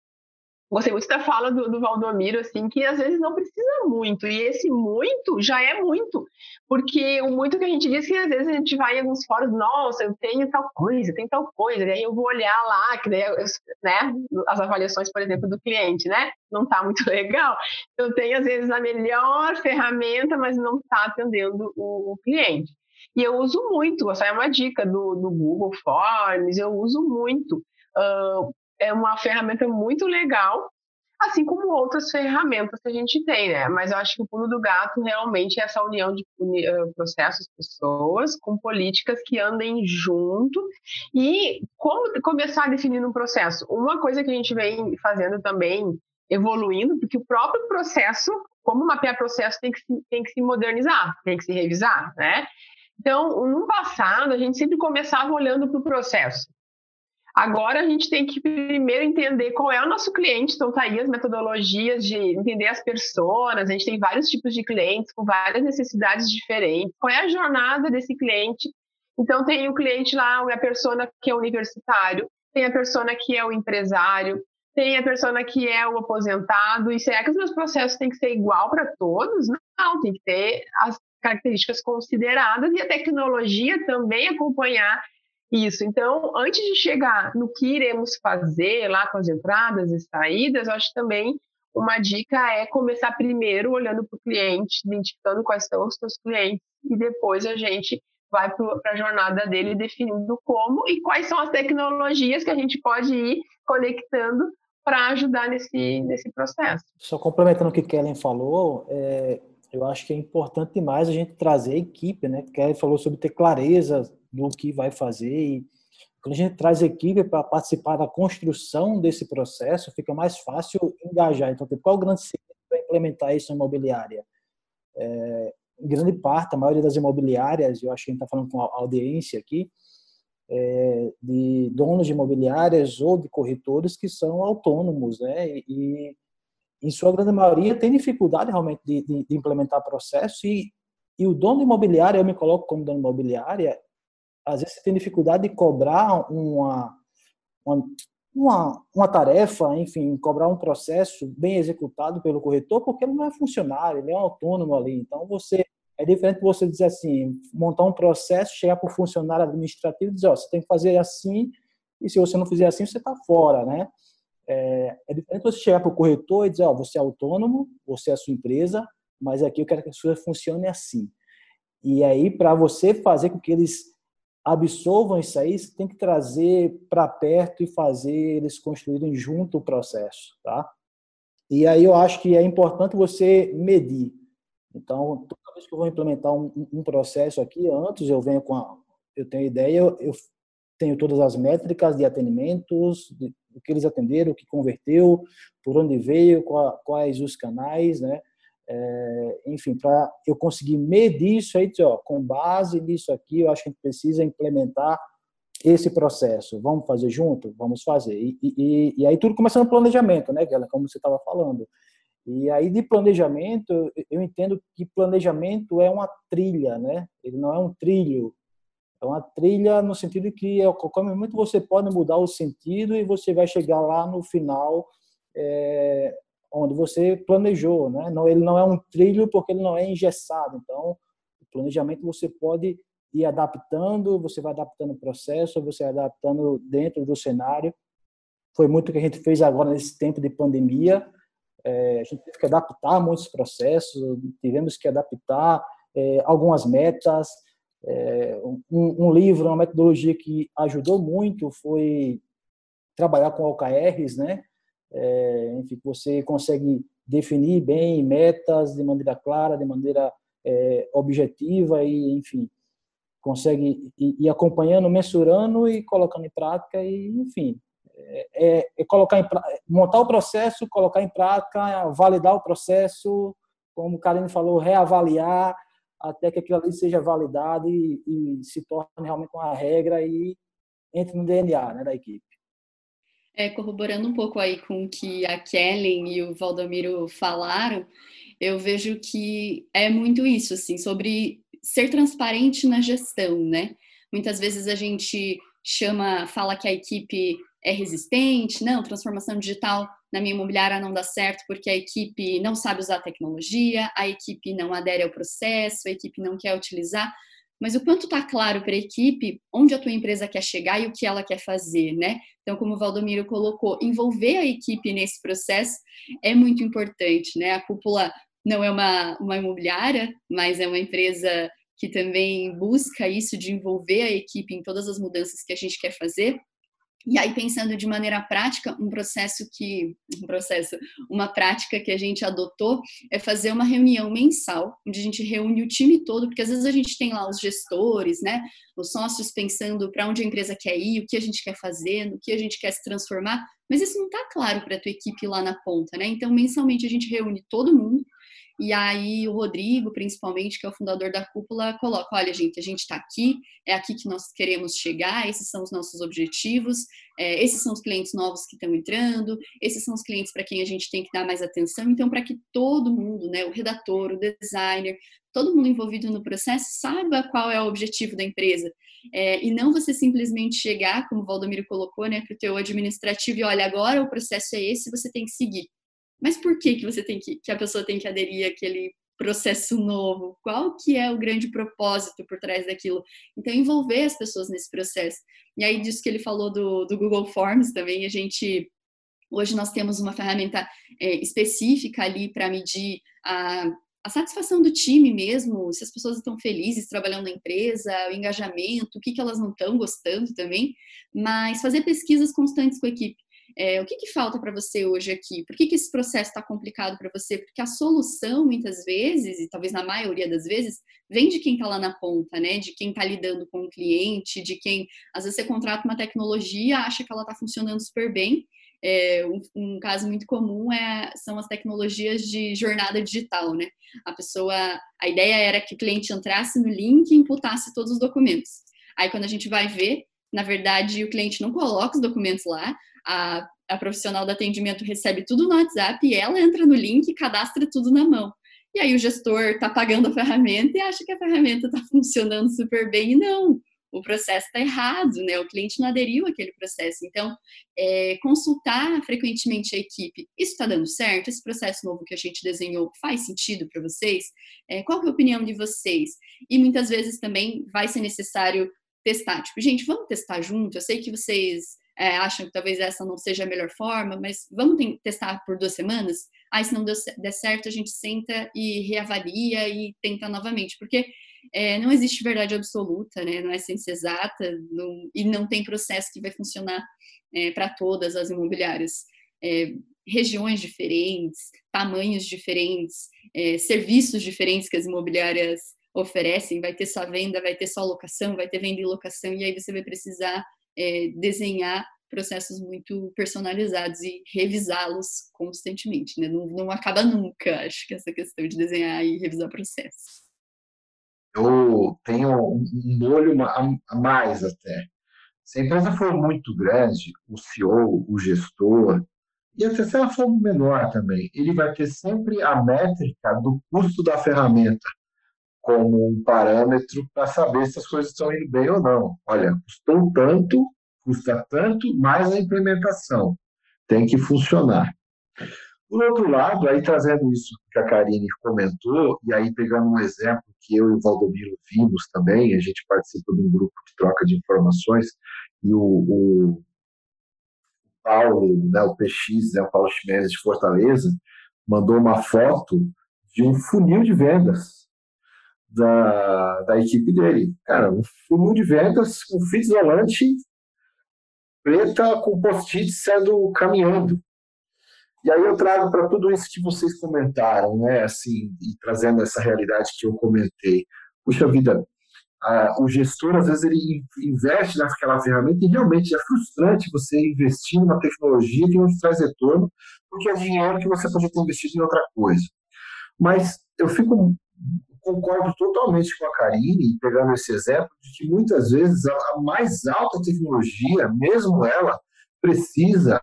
gostei muito da fala do, do Valdomiro, assim, que às vezes não precisa muito, e esse muito já é muito, porque o muito que a gente diz que às vezes a gente vai em alguns fóruns, nossa, eu tenho tal coisa, tem tal coisa, e aí eu vou olhar lá, que daí, eu, né, as avaliações, por exemplo, do cliente, né, não está muito legal, eu tenho às vezes a melhor ferramenta, mas não está atendendo o, o cliente. E eu uso muito, essa é uma dica do, do Google Forms, eu uso muito. Uh, é uma ferramenta muito legal, assim como outras ferramentas que a gente tem, né? Mas eu acho que o pulo do gato realmente é essa união de processos, pessoas, com políticas que andem junto e como começar definindo um processo. Uma coisa que a gente vem fazendo também, evoluindo, porque o próprio processo, como mapear processo, tem que, tem que se modernizar, tem que se revisar, né? Então, no passado, a gente sempre começava olhando para o processo. Agora a gente tem que primeiro entender qual é o nosso cliente, então tá aí as metodologias de entender as pessoas, a gente tem vários tipos de clientes com várias necessidades diferentes, qual é a jornada desse cliente. Então tem o cliente lá, a persona que é universitário, tem a persona que é o empresário, tem a persona que é o aposentado, e será que os meus processos têm que ser igual para todos? Não, tem que ter as características consideradas e a tecnologia também acompanhar isso. Então, antes de chegar no que iremos fazer lá com as entradas e saídas, acho também uma dica é começar primeiro olhando para o cliente, identificando quais são os seus clientes e depois a gente vai para a jornada dele definindo como e quais são as tecnologias que a gente pode ir conectando para ajudar nesse, nesse processo. Só complementando o que Kellen falou, é, eu acho que é importante demais a gente trazer a equipe, né? Porque ele falou sobre ter clareza do que vai fazer e quando a gente traz a equipe para participar da construção desse processo, fica mais fácil engajar. Então, qual é o grande segredo para implementar isso na imobiliária? É, em grande parte, a maioria das imobiliárias, eu acho que a gente está falando com a audiência aqui, é, de donos de imobiliárias ou de corretores que são autônomos, né? E, em sua grande maioria, tem dificuldade realmente de, de, de implementar processo e, e o dono imobiliário, eu me coloco como dono imobiliária, às vezes tem dificuldade de cobrar uma, uma, uma, uma, tarefa, enfim, cobrar um processo bem executado pelo corretor, porque ele não é funcionário, ele é um autônomo ali. Então, você é diferente você dizer assim, montar um processo, chegar para o funcionário administrativo e dizer, ó, você tem que fazer assim, e se você não fizer assim, você está fora, né? É, é diferente você chegar para o corretor e dizer, ó, você é autônomo, você é a sua empresa, mas aqui eu quero que a sua funcione assim. E aí, para você fazer com que eles absorvam isso aí, você tem que trazer para perto e fazer eles construírem junto o processo, tá? E aí eu acho que é importante você medir. Então, toda vez que eu vou implementar um, um processo aqui, antes eu venho com a, eu tenho ideia, eu, eu tenho todas as métricas de atendimentos, de, o que eles atenderam, o que converteu, por onde veio, qual, quais os canais, né? É, enfim, para eu conseguir medir isso aí, ó, com base nisso aqui, eu acho que a gente precisa implementar esse processo. Vamos fazer junto? Vamos fazer. E, e, e aí tudo começa no planejamento, né, Gela, como você estava falando. E aí de planejamento, eu entendo que planejamento é uma trilha, né? Ele não é um trilho. É uma trilha no sentido que a qualquer momento você pode mudar o sentido e você vai chegar lá no final é, onde você planejou, né? Não, ele não é um trilho porque ele não é engessado. Então, o planejamento você pode ir adaptando, você vai adaptando o processo, você vai adaptando dentro do cenário. Foi muito o que a gente fez agora nesse tempo de pandemia. É, a gente teve que adaptar muitos processos, tivemos que adaptar é, algumas metas. É, um, um, livro, uma metodologia que ajudou muito foi trabalhar com OKRs, né? é, enfim, você consegue definir bem metas de maneira clara, de maneira é, objetiva e, enfim, consegue ir, acompanhando, mensurando e colocando em prática e, enfim, é, é, é colocar em, montar o processo, colocar em prática, validar o processo, como o Karine falou, reavaliar até que aquilo ali seja validado e, e se torne realmente uma regra e entre no DNA né, da equipe. É, corroborando um pouco aí com o que a Kellen e o Valdomiro falaram, eu vejo que é muito isso, assim, sobre ser transparente na gestão, né? Muitas vezes a gente chama, fala que a equipe é resistente, não, transformação digital na minha imobiliária não dá certo porque a equipe não sabe usar a tecnologia, a equipe não adere ao processo, a equipe não quer utilizar mas o quanto está claro para a equipe onde a tua empresa quer chegar e o que ela quer fazer, né? Então, como o Valdomiro colocou, envolver a equipe nesse processo é muito importante, né? A cúpula não é uma, uma imobiliária, mas é uma empresa que também busca isso de envolver a equipe em todas as mudanças que a gente quer fazer. E aí, pensando de maneira prática, um processo que, um processo, uma prática que a gente adotou é fazer uma reunião mensal, onde a gente reúne o time todo, porque às vezes a gente tem lá os gestores, né, os sócios pensando para onde a empresa quer ir, o que a gente quer fazer, no que a gente quer se transformar, mas isso não está claro para a tua equipe lá na ponta, né? Então, mensalmente a gente reúne todo mundo e aí o Rodrigo, principalmente, que é o fundador da cúpula, coloca: olha, gente, a gente está aqui, é aqui que nós queremos chegar, esses são os nossos objetivos, é, esses são os clientes novos que estão entrando, esses são os clientes para quem a gente tem que dar mais atenção. Então, para que todo mundo, né, o redator, o designer, todo mundo envolvido no processo saiba qual é o objetivo da empresa. É, e não você simplesmente chegar, como o Valdomiro colocou, né, para o teu administrativo e olha, agora o processo é esse, você tem que seguir. Mas por que, que você tem que, que a pessoa tem que aderir àquele processo novo? Qual que é o grande propósito por trás daquilo? Então, envolver as pessoas nesse processo. E aí, disso que ele falou do, do Google Forms também, a gente... Hoje nós temos uma ferramenta é, específica ali para medir a, a satisfação do time mesmo, se as pessoas estão felizes trabalhando na empresa, o engajamento, o que, que elas não estão gostando também, mas fazer pesquisas constantes com a equipe. É, o que, que falta para você hoje aqui? Por que, que esse processo está complicado para você? Porque a solução, muitas vezes, e talvez na maioria das vezes, vem de quem está lá na ponta, né? De quem está lidando com o cliente, de quem, às vezes, você contrata uma tecnologia, acha que ela está funcionando super bem. É, um, um, caso muito comum é, são as tecnologias de jornada digital, né? A pessoa, a ideia era que o cliente entrasse no link e imputasse todos os documentos. Aí, quando a gente vai ver, na verdade, o cliente não coloca os documentos lá, a, a profissional do atendimento recebe tudo no WhatsApp e ela entra no link e cadastra tudo na mão. E aí o gestor está pagando a ferramenta e acha que a ferramenta está funcionando super bem e não, o processo está errado, né? O cliente não aderiu àquele processo. Então, é, consultar frequentemente a equipe, isso está dando certo? Esse processo novo que a gente desenhou faz sentido para vocês? É, qual é a opinião de vocês? E muitas vezes também vai ser necessário testar. Tipo, gente, vamos testar junto. Eu sei que vocês é, acham que talvez essa não seja a melhor forma, mas vamos testar por duas semanas? Aí, se não der certo, a gente senta e reavalia e tenta novamente, porque é, não existe verdade absoluta, né? Não é ciência exata não, e não tem processo que vai funcionar é, para todas as imobiliárias. É, regiões diferentes, tamanhos diferentes, é, serviços diferentes que as imobiliárias oferecem, vai ter só venda, vai ter só locação, vai ter venda e locação, e aí você vai precisar é, desenhar processos muito personalizados e revisá-los constantemente, né? Não, não acaba nunca, acho que essa questão de desenhar e revisar processos. Eu tenho um molho a mais até. Se a empresa for muito grande, o CEO, o gestor, e até se ela for menor também, ele vai ter sempre a métrica do custo da ferramenta como um parâmetro para saber se as coisas estão indo bem ou não. Olha, custou tanto, custa tanto, mais a implementação. Tem que funcionar. Por outro lado, aí trazendo isso que a Karine comentou, e aí pegando um exemplo que eu e o Valdomiro vimos também, a gente participa de um grupo de troca de informações, e o, o Paulo, né, o PX, né, o Paulo Chimenez de Fortaleza, mandou uma foto de um funil de vendas da, da equipe dele. Cara, um funil de vendas com fita isolante preta com post-it sendo caminhando. E aí eu trago para tudo isso que vocês comentaram, né? Assim, e trazendo essa realidade que eu comentei. Puxa vida, a, o gestor às vezes ele investe naquela ferramenta e realmente é frustrante você investir numa tecnologia que não te traz retorno, porque é dinheiro que você pode ter investido em outra coisa. Mas eu fico concordo totalmente com a Karine, pegando esse exemplo, de que muitas vezes a mais alta tecnologia, mesmo ela, precisa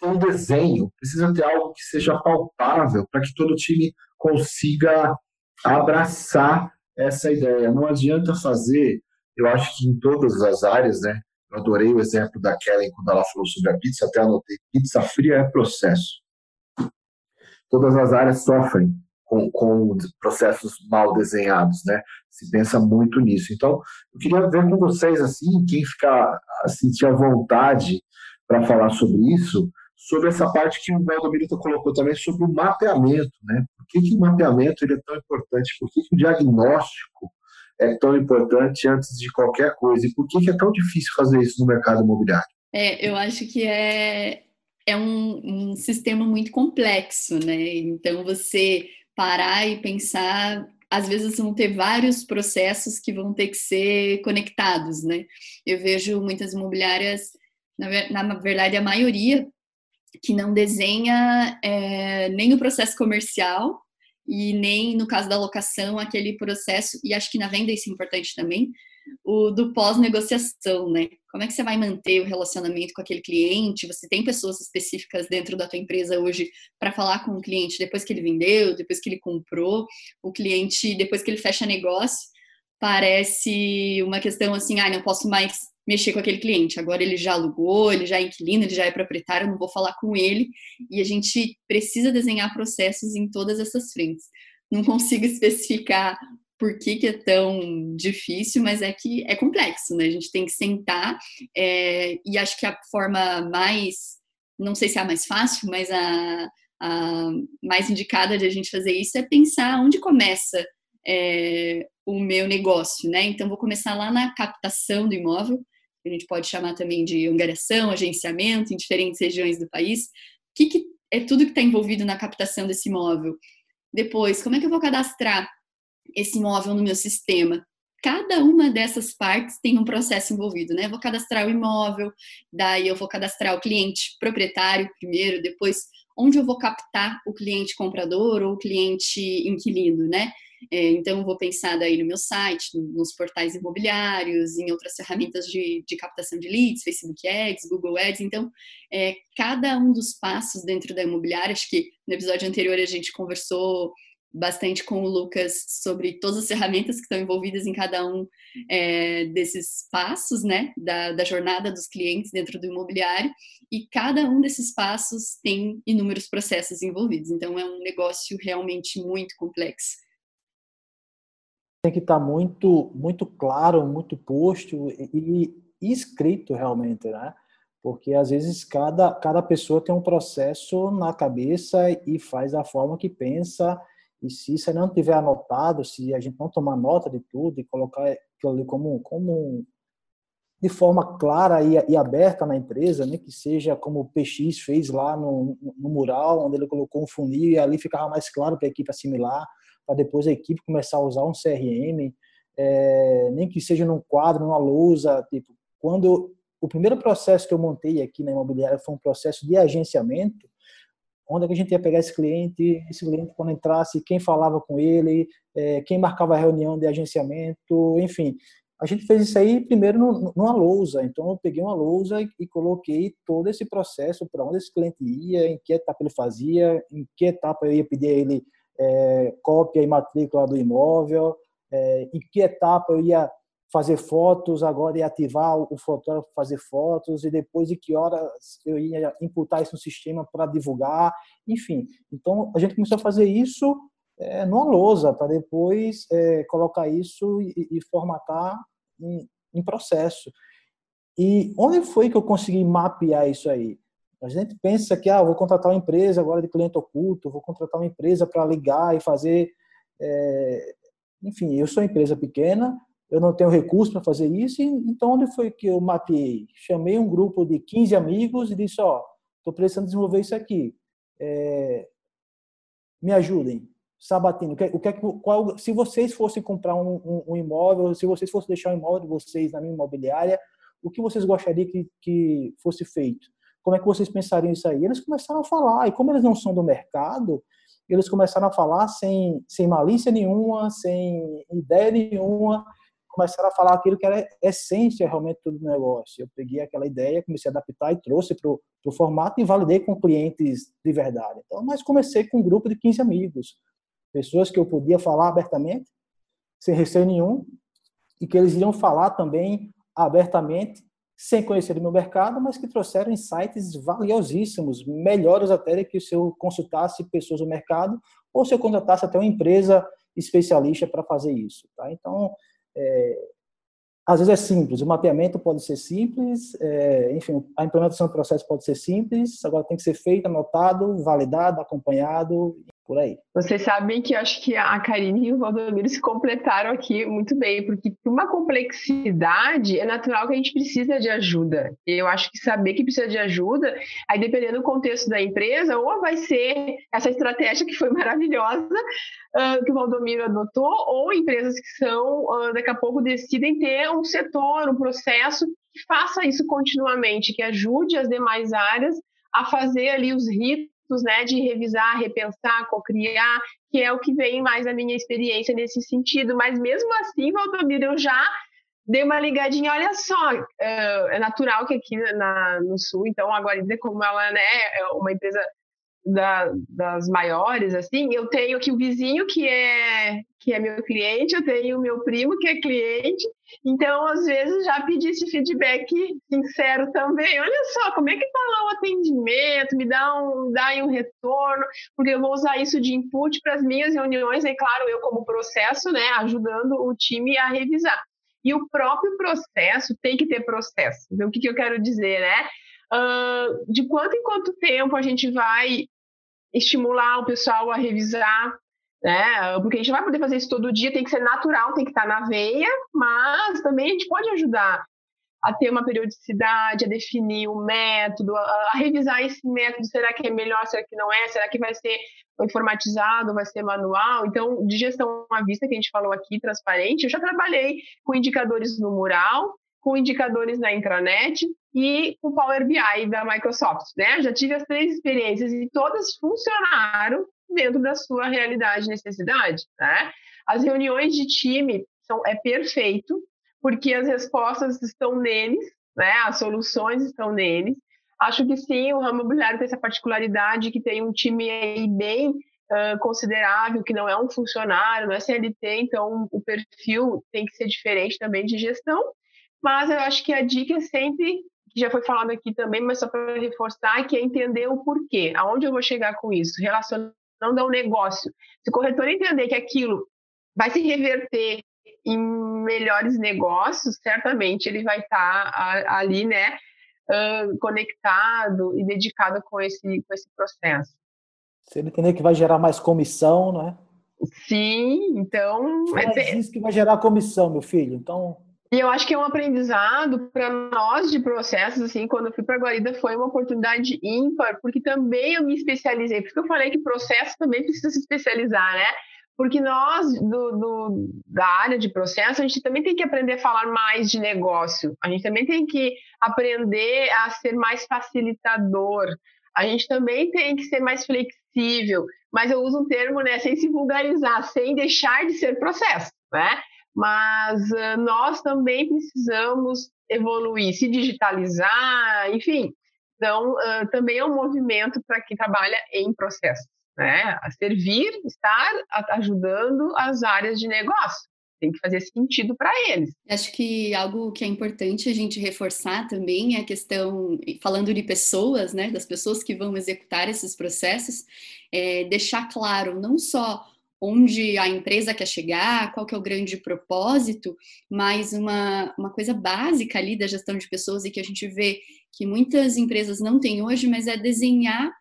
ter um desenho, precisa ter algo que seja palpável para que todo time consiga abraçar essa ideia. Não adianta fazer, eu acho que em todas as áreas, né? Eu adorei o exemplo da Kellen quando ela falou sobre a pizza, até anotei, pizza fria é processo. Todas as áreas sofrem com, com processos mal desenhados, né? Se pensa muito nisso. Então, eu queria ver com vocês, assim, quem ficar, assim, tinha vontade para falar sobre isso, sobre essa parte que o Valdomiro colocou também sobre o mapeamento, né? Por que, que o mapeamento ele é tão importante? Por que, que o diagnóstico é tão importante antes de qualquer coisa? E por que, que é tão difícil fazer isso no mercado imobiliário? É, eu acho que é, é um, um sistema muito complexo, né? Então, você parar e pensar às vezes vão ter vários processos que vão ter que ser conectados, né? Eu vejo muitas imobiliárias, na, verdade a maioria, que não desenha é, nem o processo comercial e nem, no caso da locação, aquele processo, e acho que na venda isso é importante também, o do pós-negociação, né? Como é que você vai manter o relacionamento com aquele cliente? Você tem pessoas específicas dentro da tua empresa hoje para falar com o cliente depois que ele vendeu, depois que ele comprou, o cliente depois que ele fecha negócio? Parece uma questão assim, ah, não posso mais mexer com aquele cliente. Agora ele já alugou, ele já é inquilino, ele já é proprietário, não vou falar com ele. E a gente precisa desenhar processos em todas essas frentes. Não consigo especificar por que, que, é tão difícil, mas é que é complexo, né? A gente tem que sentar é, e acho que a forma mais, não sei se é a mais fácil, mas a, a mais indicada de a gente fazer isso é pensar onde começa é, o meu negócio, né? Então, vou começar lá na captação do imóvel, que a gente pode chamar também de angariação, agenciamento em diferentes regiões do país. O que, que é tudo que está envolvido na captação desse imóvel? Depois, como é que eu vou cadastrar esse imóvel no meu sistema. Cada uma dessas partes tem um processo envolvido, né? vou cadastrar o imóvel, daí eu vou cadastrar o cliente proprietário primeiro, depois onde eu vou captar o cliente comprador ou o cliente inquilino, né? É, então, eu vou pensar daí no meu site, nos portais imobiliários, em outras ferramentas de, de captação de leads, Facebook Ads, Google Ads. Então, é, cada um dos passos dentro da imobiliária, acho que no episódio anterior a gente conversou bastante com o Lucas sobre todas as ferramentas que estão envolvidas em cada um é, desses passos, né, da, da, jornada dos clientes dentro do imobiliário, e cada um desses passos tem inúmeros processos envolvidos. Então, é um negócio realmente muito complexo. Tem que estar muito, muito claro, muito posto e, e escrito realmente, né? Porque às vezes cada, cada pessoa tem um processo na cabeça e faz a forma que pensa E se isso não tiver anotado, se a gente não tomar nota de tudo e colocar aquilo ali como, como de forma clara e, e, aberta na empresa, né, que seja como o PX fez lá no, no, mural, onde ele colocou um funil e ali ficava mais claro para a equipe assimilar, para depois a equipe começar a usar um CRM, é, nem que seja num quadro, numa lousa, tipo, quando o primeiro processo que eu montei aqui na imobiliária foi um processo de agenciamento, onde a gente ia pegar esse cliente, esse cliente quando entrasse, quem falava com ele, é, quem marcava a reunião de agenciamento, enfim. A gente fez isso aí primeiro numa lousa, então eu peguei uma lousa e coloquei todo esse processo para onde esse cliente ia, em que etapa ele fazia, em que etapa eu ia pedir a ele é, cópia e matrícula do imóvel, é, em que etapa eu ia fazer fotos, agora ia ativar o fotógrafo fazer fotos e depois de que horas eu ia imputar isso no sistema para divulgar, enfim. Então a gente começou a fazer isso é, numa lousa para depois é, colocar isso e, e formatar em, em, processo. E onde foi que eu consegui mapear isso aí? A gente pensa que ah, vou contratar uma empresa agora de cliente oculto, vou contratar uma empresa para ligar e fazer. É, enfim, eu sou uma empresa pequena, eu não tenho recurso para fazer isso, então onde foi que eu mapeei? Chamei um grupo de 15 amigos e disse, ó, estou precisando desenvolver isso aqui, é, me ajudem. Sabatino, o o que, qual, se vocês fossem comprar um, um, um, imóvel, se vocês fossem deixar o imóvel de vocês na minha imobiliária, o que vocês gostariam que, que fosse feito? Como é que vocês pensariam isso aí? Eles começaram a falar, e como eles não são do mercado, eles começaram a falar sem, sem malícia nenhuma, sem ideia nenhuma, começaram a falar aquilo que era essência realmente do negócio. Eu peguei aquela ideia, comecei a adaptar e trouxe para o formato e validei com clientes de verdade. Então, mas comecei com um grupo de 15 amigos, pessoas que eu podia falar abertamente, sem receio nenhum, e que eles iriam falar também abertamente, sem conhecer o meu mercado, mas que trouxeram insights valiosíssimos, melhores até que se eu consultasse pessoas do mercado ou se eu contratasse até uma empresa especialista para fazer isso. Tá? Então, é, às vezes é simples, o mapeamento pode ser simples, é, enfim, a implementação do processo pode ser simples, agora tem que ser feito, anotado, validado, acompanhado, por aí. Vocês sabem que eu acho que a Karine e o Valdomiro se completaram aqui muito bem, porque uma complexidade é natural que a gente precisa de ajuda. Eu acho que saber que precisa de ajuda, aí dependendo do contexto da empresa, ou vai ser essa estratégia que foi maravilhosa uh, que o Valdomiro adotou, ou empresas que são, uh, daqui a pouco, decidem ter um setor, um processo que faça isso continuamente, que ajude as demais áreas a fazer ali os ritos né, de revisar, repensar, cocriar, que é o que vem mais da minha experiência nesse sentido. Mas mesmo assim, Valdomiro, eu já dei uma ligadinha, olha só, é natural que aqui na, no Sul, então a Guarida, como ela né, é uma empresa da, das maiores, assim, eu tenho aqui o vizinho que é que é meu cliente, eu tenho o meu primo que é cliente, então às vezes já pedi esse feedback sincero também. Olha só, como é que tá lá o atendimento? Me dá um, dá aí um retorno, porque eu vou usar isso de input para as minhas reuniões, é claro, eu como processo, né, ajudando o time a revisar. E o próprio processo tem que ter processo. Então, o que, que eu quero dizer, né? Uh, de quanto em quanto tempo a gente vai estimular o pessoal a revisar, né? Porque a gente vai poder fazer isso todo dia, tem que ser natural, tem que estar na veia, mas também a gente pode ajudar a ter uma periodicidade, a definir o método, a, a, revisar esse método, será que é melhor, será que não é, será que vai ser informatizado, vai ser manual? Então, de gestão à vista que a gente falou aqui, transparente, eu já trabalhei com indicadores no mural, com indicadores na intranet e com Power BI da Microsoft, né? Já tive as três experiências e todas funcionaram dentro da sua realidade e necessidade, né? As reuniões de time são é perfeito porque as respostas estão neles, né? As soluções estão neles. Acho que sim, o ramo imobiliário tem essa particularidade que tem um time aí bem uh, considerável, que não é um funcionário, não é CLT, então o perfil tem que ser diferente também de gestão. Mas eu acho que a dica é sempre, que já foi falado aqui também, mas só para reforçar, que é entender o porquê, aonde eu vou chegar com isso, relacionando ao negócio. Se o corretor entender que aquilo vai se reverter em melhores negócios, certamente ele vai estar tá ali, né, conectado e dedicado com esse, com esse processo. Se ele entender que vai gerar mais comissão, né? Sim, então. Mas é isso que vai gerar comissão, meu filho. Então. E eu acho que é um aprendizado para nós de processos, assim, quando eu fui para a Guarida foi uma oportunidade ímpar, porque também eu me especializei. Por isso que eu falei que processo também precisa se especializar, né? Porque nós, do, do, da área de processo, a gente também tem que aprender a falar mais de negócio. A gente também tem que aprender a ser mais facilitador. A gente também tem que ser mais flexível. Mas eu uso um termo, né, sem se vulgarizar, sem deixar de ser processo, né? Mas uh, nós também precisamos evoluir, se digitalizar, enfim. Então, uh, também é um movimento para quem trabalha em processos né? A servir, estar ajudando as áreas de negócio. Tem que fazer sentido para eles. Acho que algo que é importante a gente reforçar também é a questão, falando de pessoas, né, das pessoas que vão executar esses processos, é deixar claro não só onde a empresa quer chegar, qual que é o grande propósito, mas uma, uma coisa básica ali da gestão de pessoas e que a gente vê que muitas empresas não têm hoje, mas é desenhar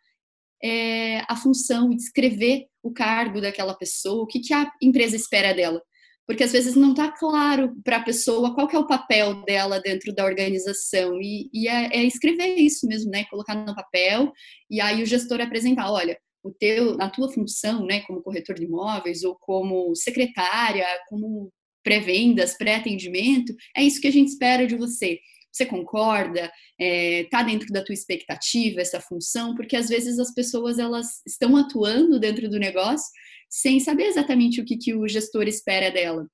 é, a função e descrever o cargo daquela pessoa, o que, que a empresa espera dela. Porque às vezes não está claro para a pessoa qual que é o papel dela dentro da organização. E, e é, é, escrever isso mesmo, né? Colocar no papel e aí o gestor apresentar, olha, o teu, a tua função, né, como corretor de imóveis ou como secretária, como pré-vendas, pré-atendimento, é isso que a gente espera de você. Você concorda? Está é, dentro da tua expectativa essa função? Porque às vezes as pessoas elas estão atuando dentro do negócio sem saber exatamente o que, que o gestor espera dela.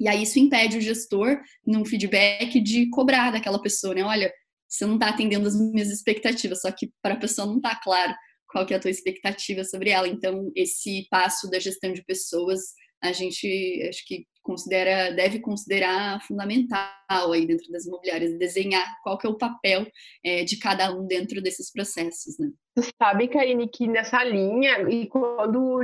E aí isso impede o gestor, num feedback, de cobrar daquela pessoa, né? Olha, você não está atendendo as minhas expectativas, só que para a pessoa não está claro qual que é a tua expectativa sobre ela. Então, esse passo da gestão de pessoas, a gente acho que considera, deve considerar fundamental aí dentro das imobiliárias, desenhar qual que é o papel é, de cada um dentro desses processos, né? Você sabe, Karine, que nessa linha, e quando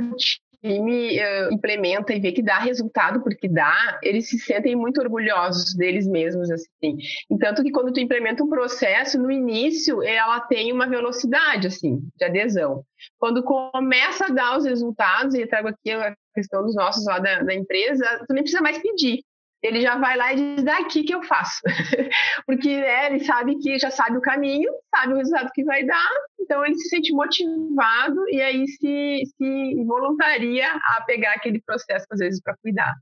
time uh, implementa e vê que dá resultado, porque dá, eles se sentem muito orgulhosos deles mesmos, assim. Entanto que quando tu implementa um processo, no início, ela tem uma velocidade, assim, de adesão. Quando começa a dar os resultados, e eu trago aqui a questão dos nossos lá da, da empresa, tu nem precisa mais pedir ele já vai lá e diz daqui que eu faço. Porque né, ele sabe que já sabe o caminho, sabe o resultado que vai dar, então ele se sente motivado e aí se, se voluntaria a pegar aquele processo, às vezes, para cuidar.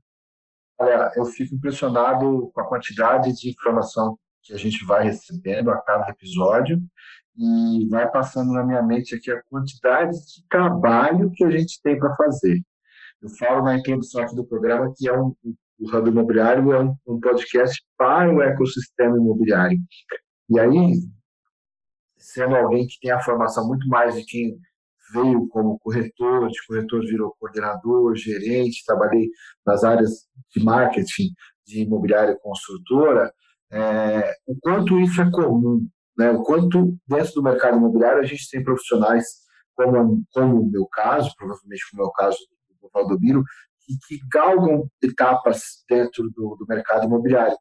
Olha, eu fico impressionado com a quantidade de informação que a gente vai recebendo a cada episódio e vai passando na minha mente aqui a quantidade de trabalho que a gente tem para fazer. Eu falo na introdução aqui do programa que é um, o Hub Imobiliário é um, um podcast para o ecossistema imobiliário. E aí, sendo alguém que tem a formação muito mais de quem veio como corretor, de corretor virou coordenador, gerente, trabalhei nas áreas de marketing de imobiliária construtora, é, o quanto isso é comum, né? o quanto dentro do mercado imobiliário a gente tem profissionais como, como o meu caso, provavelmente como é o caso do Valdobiro, e que galgam etapas dentro do, do mercado imobiliário.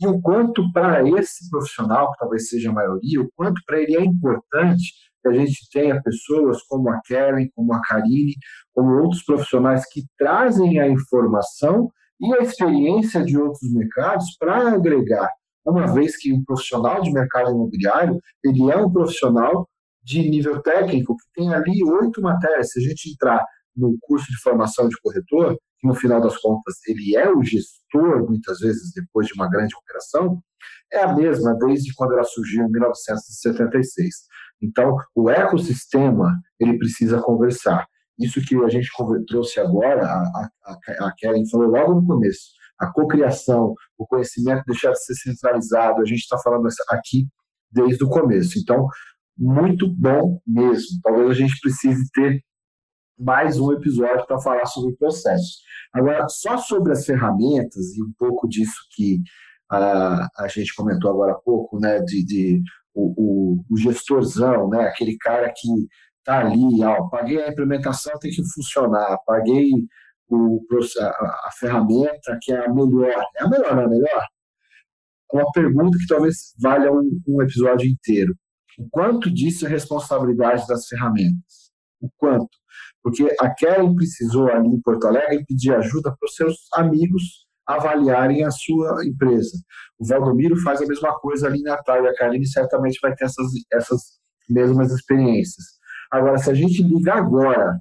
E o quanto para esse profissional, que talvez seja a maioria, o quanto para ele é importante que a gente tenha pessoas como a Karen, como a Karine, como outros profissionais que trazem a informação e a experiência de outros mercados para agregar. Uma vez que um profissional de mercado imobiliário, ele é um profissional de nível técnico que tem ali oito matérias. Se a gente entrar no curso de formação de corretor, que no final das contas ele é o gestor, muitas vezes depois de uma grande operação, é a mesma desde quando ela surgiu em 1976. Então, o ecossistema ele precisa conversar. Isso que a gente trouxe agora, a, a, a Karen falou logo no começo, a cocriação, o conhecimento deixar de ser centralizado, a gente está falando aqui desde o começo. Então, muito bom mesmo. Talvez a gente precise ter mais um episódio para falar sobre o processo. Agora, só sobre as ferramentas e um pouco disso que a, a gente comentou agora há pouco, né, de, de o, o, o, gestorzão, né, aquele cara que está ali, ó, paguei a implementação, tem que funcionar, paguei o, a, a, ferramenta que é a melhor. É a melhor, não é a melhor? Uma pergunta que talvez valha um, um episódio inteiro. O quanto disso é responsabilidade das ferramentas? O quanto? Porque a Kellen precisou ali em Porto Alegre pedir ajuda para os seus amigos avaliarem a sua empresa. O Valdomiro faz a mesma coisa ali em Natal e a Karine certamente vai ter essas, essas mesmas experiências. Agora, se a gente ligar agora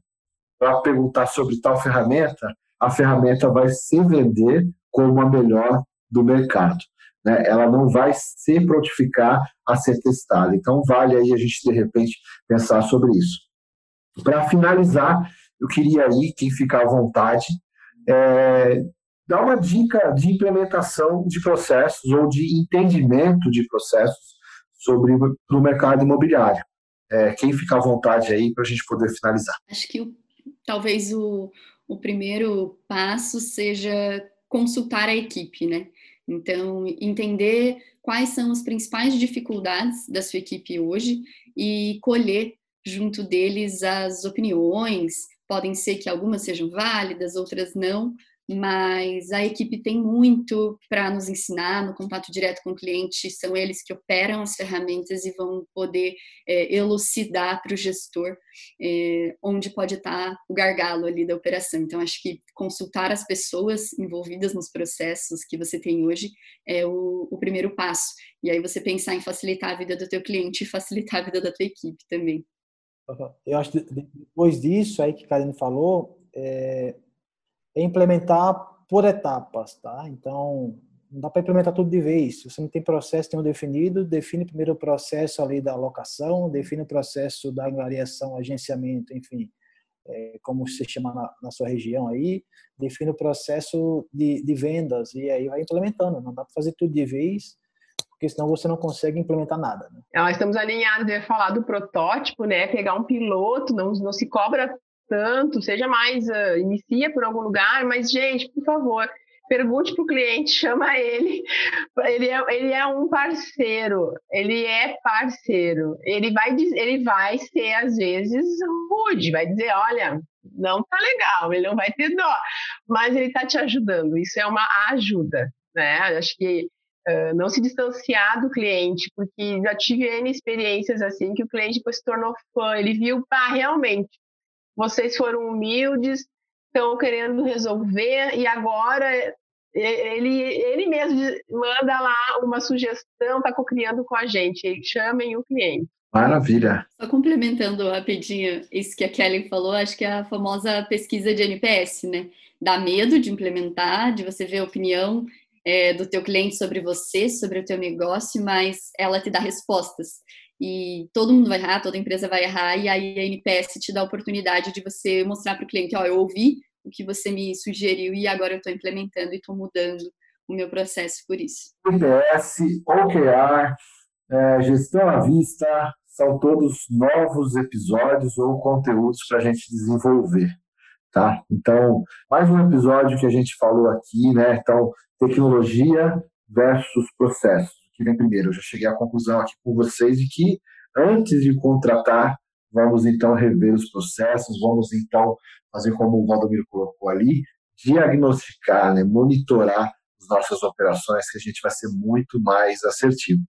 para perguntar sobre tal ferramenta, a ferramenta vai se vender como a melhor do mercado. Né? Ela não vai se prontificar a ser testada. Então, vale aí a gente, de repente, pensar sobre isso. Para finalizar, eu queria aí, quem ficar à vontade, é, dar uma dica de implementação de processos ou de entendimento de processos sobre o mercado imobiliário. É, quem fica à vontade aí para a gente poder finalizar? Acho que talvez o, o primeiro passo seja consultar a equipe, né? Então, entender quais são as principais dificuldades da sua equipe hoje e colher junto deles as opiniões. Podem ser que algumas sejam válidas, outras não, mas a equipe tem muito para nos ensinar no contato direto com o cliente, são eles que operam as ferramentas e vão poder é, elucidar para o gestor é, onde pode estar tá o gargalo ali da operação. Então, acho que consultar as pessoas envolvidas nos processos que você tem hoje é o, o primeiro passo. E aí você pensar em facilitar a vida do teu cliente e facilitar a vida da tua equipe também. Eu acho que depois disso aí que a Karine falou, é, é implementar por etapas, tá? Então, não dá para implementar tudo de vez. Se você não tem processo nenhum definido, define primeiro o processo ali da alocação, define o processo da variação, agenciamento, enfim, é, como se chama na, na, sua região aí, define o processo de, de vendas e aí vai implementando. Não dá para fazer tudo de vez, porque senão você não consegue implementar nada. Né? Nós estamos alinhados, eu ia falar do protótipo, né? Pegar um piloto, não, não se cobra tanto, seja mais, uh, inicia por algum lugar, mas, gente, por favor, pergunte para o cliente, chama ele. Ele é, ele é um parceiro, ele é parceiro. Ele vai, ele vai ser, às vezes, rude, vai dizer, olha, não tá legal, ele não vai ter dó, mas ele está te ajudando. Isso é uma ajuda, né? Acho que uh, não se distanciar do cliente, porque já tive N experiências assim que o cliente depois se tornou fã, ele viu, pá, realmente, vocês foram humildes, estão querendo resolver e agora ele, ele mesmo manda lá uma sugestão, está co-criando com a gente. Chamem o cliente. Maravilha. Só complementando rapidinho isso que a Kelly falou, acho que é a famosa pesquisa de NPS, né? Dá medo de implementar, de você ver a opinião é, do teu cliente sobre você, sobre o teu negócio, mas ela te dá respostas e todo mundo vai errar, toda empresa vai errar, e aí a NPS te dá a oportunidade de você mostrar para o cliente, ó, oh, eu ouvi o que você me sugeriu e agora eu estou implementando e estou mudando o meu processo por isso. NPS, OKR, é, gestão à vista, são todos novos episódios ou conteúdos para a gente desenvolver, tá? Então, mais um episódio que a gente falou aqui, né? Então, tecnologia versus processos que vem primeiro. Eu já cheguei à conclusão aqui com vocês de que antes de contratar, vamos então rever os processos, vamos então fazer como o Valdomiro colocou ali, diagnosticar, né, monitorar as nossas operações, que a gente vai ser muito mais assertivo.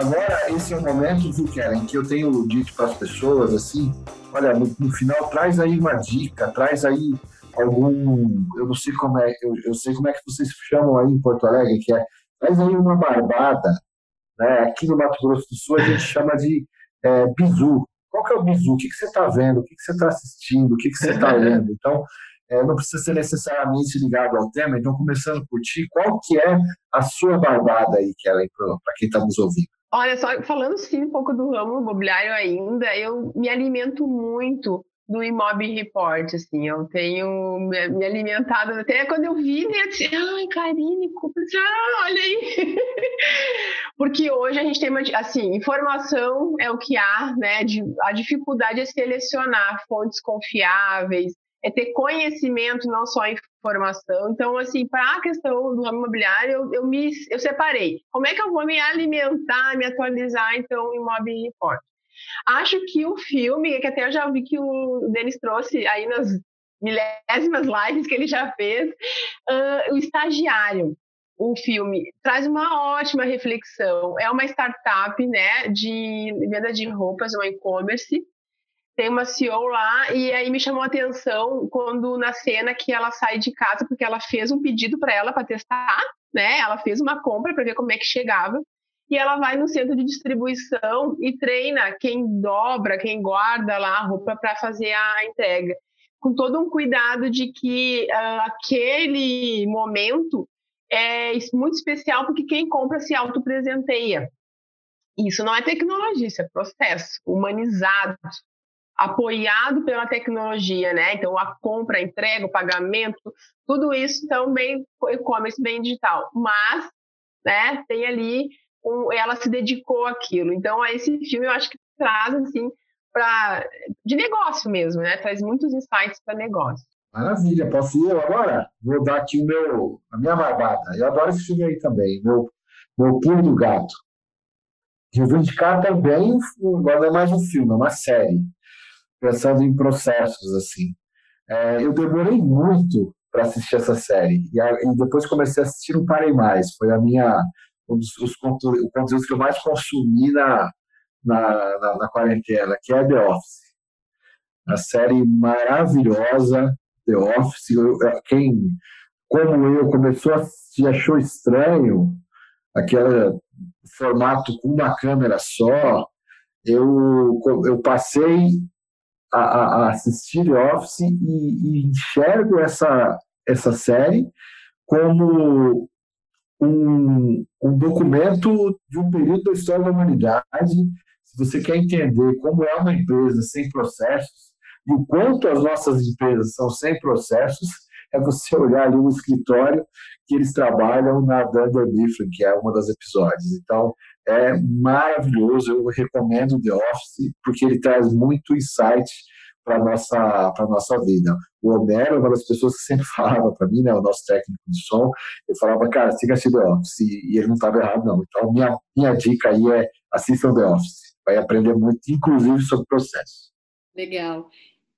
Agora, esse é o momento, viu, Karen, que eu tenho dito para as pessoas assim, olha, no, no final, traz aí uma dica, traz aí algum, eu não sei como é, eu, eu sei como é que vocês chamam aí em Porto Alegre, que é, faz aí uma barbada, né? Aqui no Mato Grosso do Sul a gente chama de é, bizu. Qual que é o bizu? O que, que você está vendo? O que, que você está assistindo? O que, que você está lendo? Então, é, não precisa ser necessariamente ligado ao tema. Então, começando por ti, qual que é a sua barbada aí, Kellen, para quem está nos ouvindo? Olha só, falando sim um pouco do ramo imobiliário ainda, eu me alimento muito do Imob Report, assim, eu tenho me alimentado, até quando eu vi, né, assim, ai, Karine, ah, olha aí, porque hoje a gente tem, assim, informação é o que há, né, de, a dificuldade é selecionar fontes confiáveis, é ter conhecimento, não só informação. Então, assim, para a questão do imobiliário, eu, eu, me, eu separei. Como é que eu vou me alimentar, me atualizar, então, o Imob Report? Acho que o filme, que até eu já vi que o Denis trouxe aí nas milésimas lives que ele já fez, uh, o estagiário o filme traz uma ótima reflexão. É uma startup, né, de venda de roupas, um e-commerce. Tem uma CEO lá e aí me chamou a atenção quando na cena que ela sai de casa porque ela fez um pedido para ela para testar, né? Ela fez uma compra para ver como é que chegava e ela vai no centro de distribuição e treina quem dobra, quem guarda lá a roupa para fazer a entrega, com todo um cuidado de que uh, aquele momento é muito especial porque quem compra se autopresenteia. Isso não é tecnologia, isso é processo humanizado, apoiado pela tecnologia, né? Então a compra, a entrega, o pagamento, tudo isso também e-commerce bem digital. Mas, né, tem ali um, ela se dedicou àquilo. Então, esse filme eu acho que traz assim para de negócio mesmo, né? Traz muitos insights para negócio. Maravilha, posso ir eu agora? Vou dar aqui o meu, a minha barbata. Eu adoro esse filme aí também, meu, meu pulo do gato. Eu vou indicar também, agora não é mais um filme, é uma série, pensando em processos, assim. É, eu demorei muito para assistir essa série, e, a, e depois comecei a assistir, não parei mais. Foi a minha um dos os conteúdos que eu mais consumi na, na, na, na quarentena, que é The Office. A série maravilhosa, The Office. Eu, quem, como eu, começou a assistir, achou estranho aquele formato com uma câmera só. Eu, eu passei a, a assistir The Office e, e enxergo essa, essa série como um, um documento de um período da história da humanidade. Se você quer entender como é uma empresa sem processos e o quanto as nossas empresas são sem processos, é você olhar ali o escritório que eles trabalham na Dunder Mifflin, que é uma das episódios. Então, é maravilhoso, eu recomendo The Office, porque ele traz muito insight para nossa para nossa vida. O Homero é uma das pessoas que sempre falava para mim, né, o nosso técnico de som, ele falava, cara, siga The Office, e ele não estava errado não. Então minha minha dica aí é assistam The Office, vai aprender muito, inclusive sobre processo. Legal.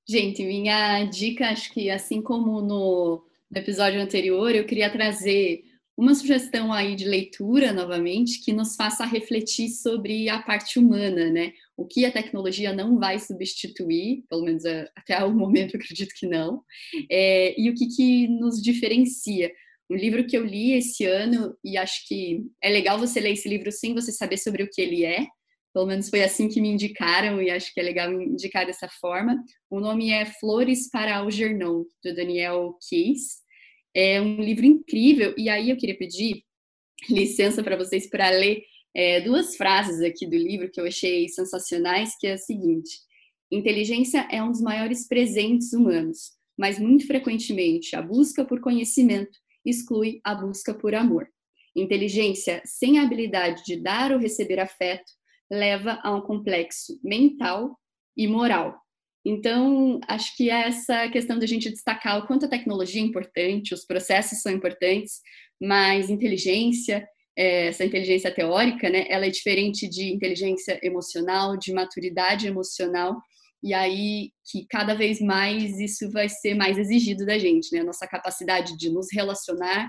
Gente, minha dica, acho que assim como no episódio anterior, eu queria trazer uma sugestão aí de leitura novamente que nos faça refletir sobre a parte humana, né? O que a tecnologia não vai substituir, pelo menos eh, até o momento acredito que não, é, e o que, que nos diferencia. Um livro que eu li esse ano, e acho que é legal você ler esse livro sem você saber sobre o que ele é, pelo menos foi assim que me indicaram, e acho que é legal indicar dessa forma. O nome é Flores para Algernon, do Daniel Case. É um livro incrível, e aí eu queria pedir licença para vocês para ler é, duas frases aqui do livro que eu achei sensacionais, que é a seguinte: inteligência é um dos maiores presentes humanos, mas muito frequentemente a busca por conhecimento exclui a busca por amor. Inteligência sem a habilidade de dar ou receber afeto leva a um complexo mental e moral, então, acho que é essa questão da gente destacar o quanto a tecnologia é importante, os processos são importantes, mas inteligência, é, essa inteligência teórica, né, ela é diferente de inteligência emocional, de maturidade emocional, e aí que cada vez mais isso vai ser mais exigido da gente, né, nossa capacidade de nos relacionar,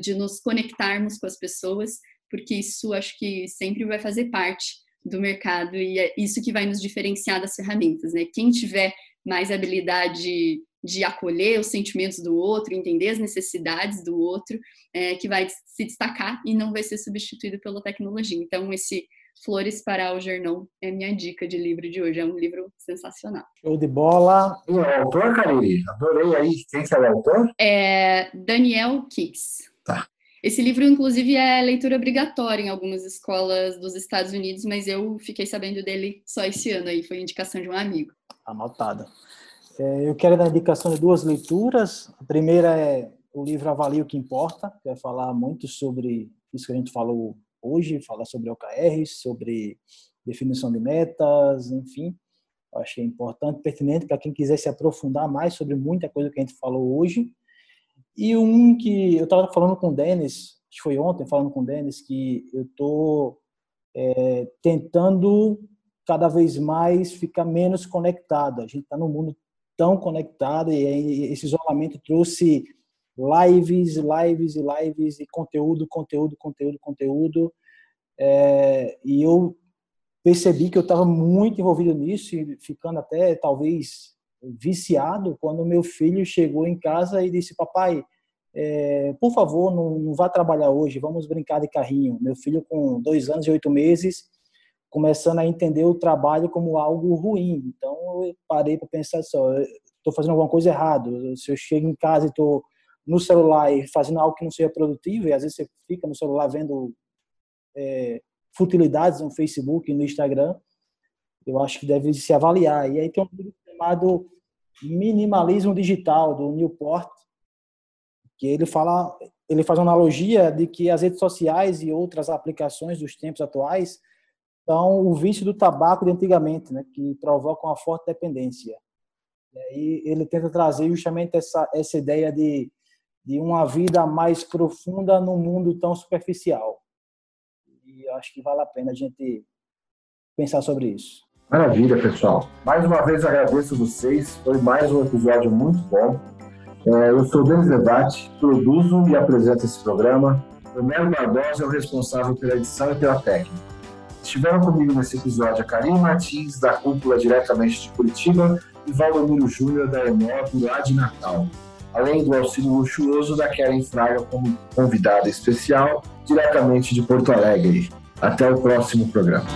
de nos conectarmos com as pessoas, porque isso acho que sempre vai fazer parte do mercado e é isso que vai nos diferenciar das ferramentas, né? Quem tiver mais habilidade de acolher os sentimentos do outro, entender as necessidades do outro, é, que vai se destacar e não vai ser substituído pela tecnologia. Então, esse Flores para Algernon é minha dica de livro de hoje. É um livro sensacional. Show de bola. E o autor, Karine? Adorei aí. Quem que é o autor? É Daniel Kicks. Esse livro, inclusive, é leitura obrigatória em algumas escolas dos Estados Unidos, mas eu fiquei sabendo dele só esse ano aí, foi indicação de um amigo. Anotada. É, eu quero dar indicação de duas leituras. A primeira é o livro Avalie o que Importa, que vai falar muito sobre isso que a gente falou hoje, falar sobre OKR, sobre definição de metas, enfim. Eu achei importante, pertinente para quem quiser se aprofundar mais sobre muita coisa que a gente falou hoje. E um que eu estava falando com o Denis, acho que foi ontem, falando com o Denis, que eu estou é, tentando cada vez mais ficar menos conectado. A gente está num mundo tão conectado e esse isolamento trouxe lives, lives e lives e conteúdo, conteúdo, conteúdo, conteúdo. É, e eu percebi que eu estava muito envolvido nisso ficando até talvez viciado quando meu filho chegou em casa e disse: Papai, é, por favor, não, não vá trabalhar hoje, vamos brincar de carrinho. Meu filho, com dois anos e oito meses, começando a entender o trabalho como algo ruim. Então, eu parei para pensar só: estou fazendo alguma coisa errada. Se eu chego em casa e estou no celular e fazendo algo que não seja produtivo, e às vezes você fica no celular vendo é, futilidades no Facebook e no Instagram, eu acho que deve se avaliar. E aí tem um chamado Minimalismo Digital, do Newport, que ele fala, ele faz uma analogia de que as redes sociais e outras aplicações dos tempos atuais são o vício do tabaco de antigamente, né, que provocam uma forte dependência. E aí ele tenta trazer justamente essa, essa ideia de, de uma vida mais profunda num mundo tão superficial. E acho que vale a pena a gente pensar sobre isso. Maravilha, pessoal. Mais uma vez agradeço vocês. Foi mais um episódio muito bom. É, eu sou Denis Debate, produzo e apresento esse programa. O Melo Barbosa é o responsável pela edição e pela técnica. Estiveram comigo nesse episódio a Karine Martins, da Cúpula diretamente de Curitiba, e Valdomiro Júnior, da Emob, lá de Natal. Além do auxílio luxuoso da Karen Fraga como convidada especial, diretamente de Porto Alegre. Até o próximo programa.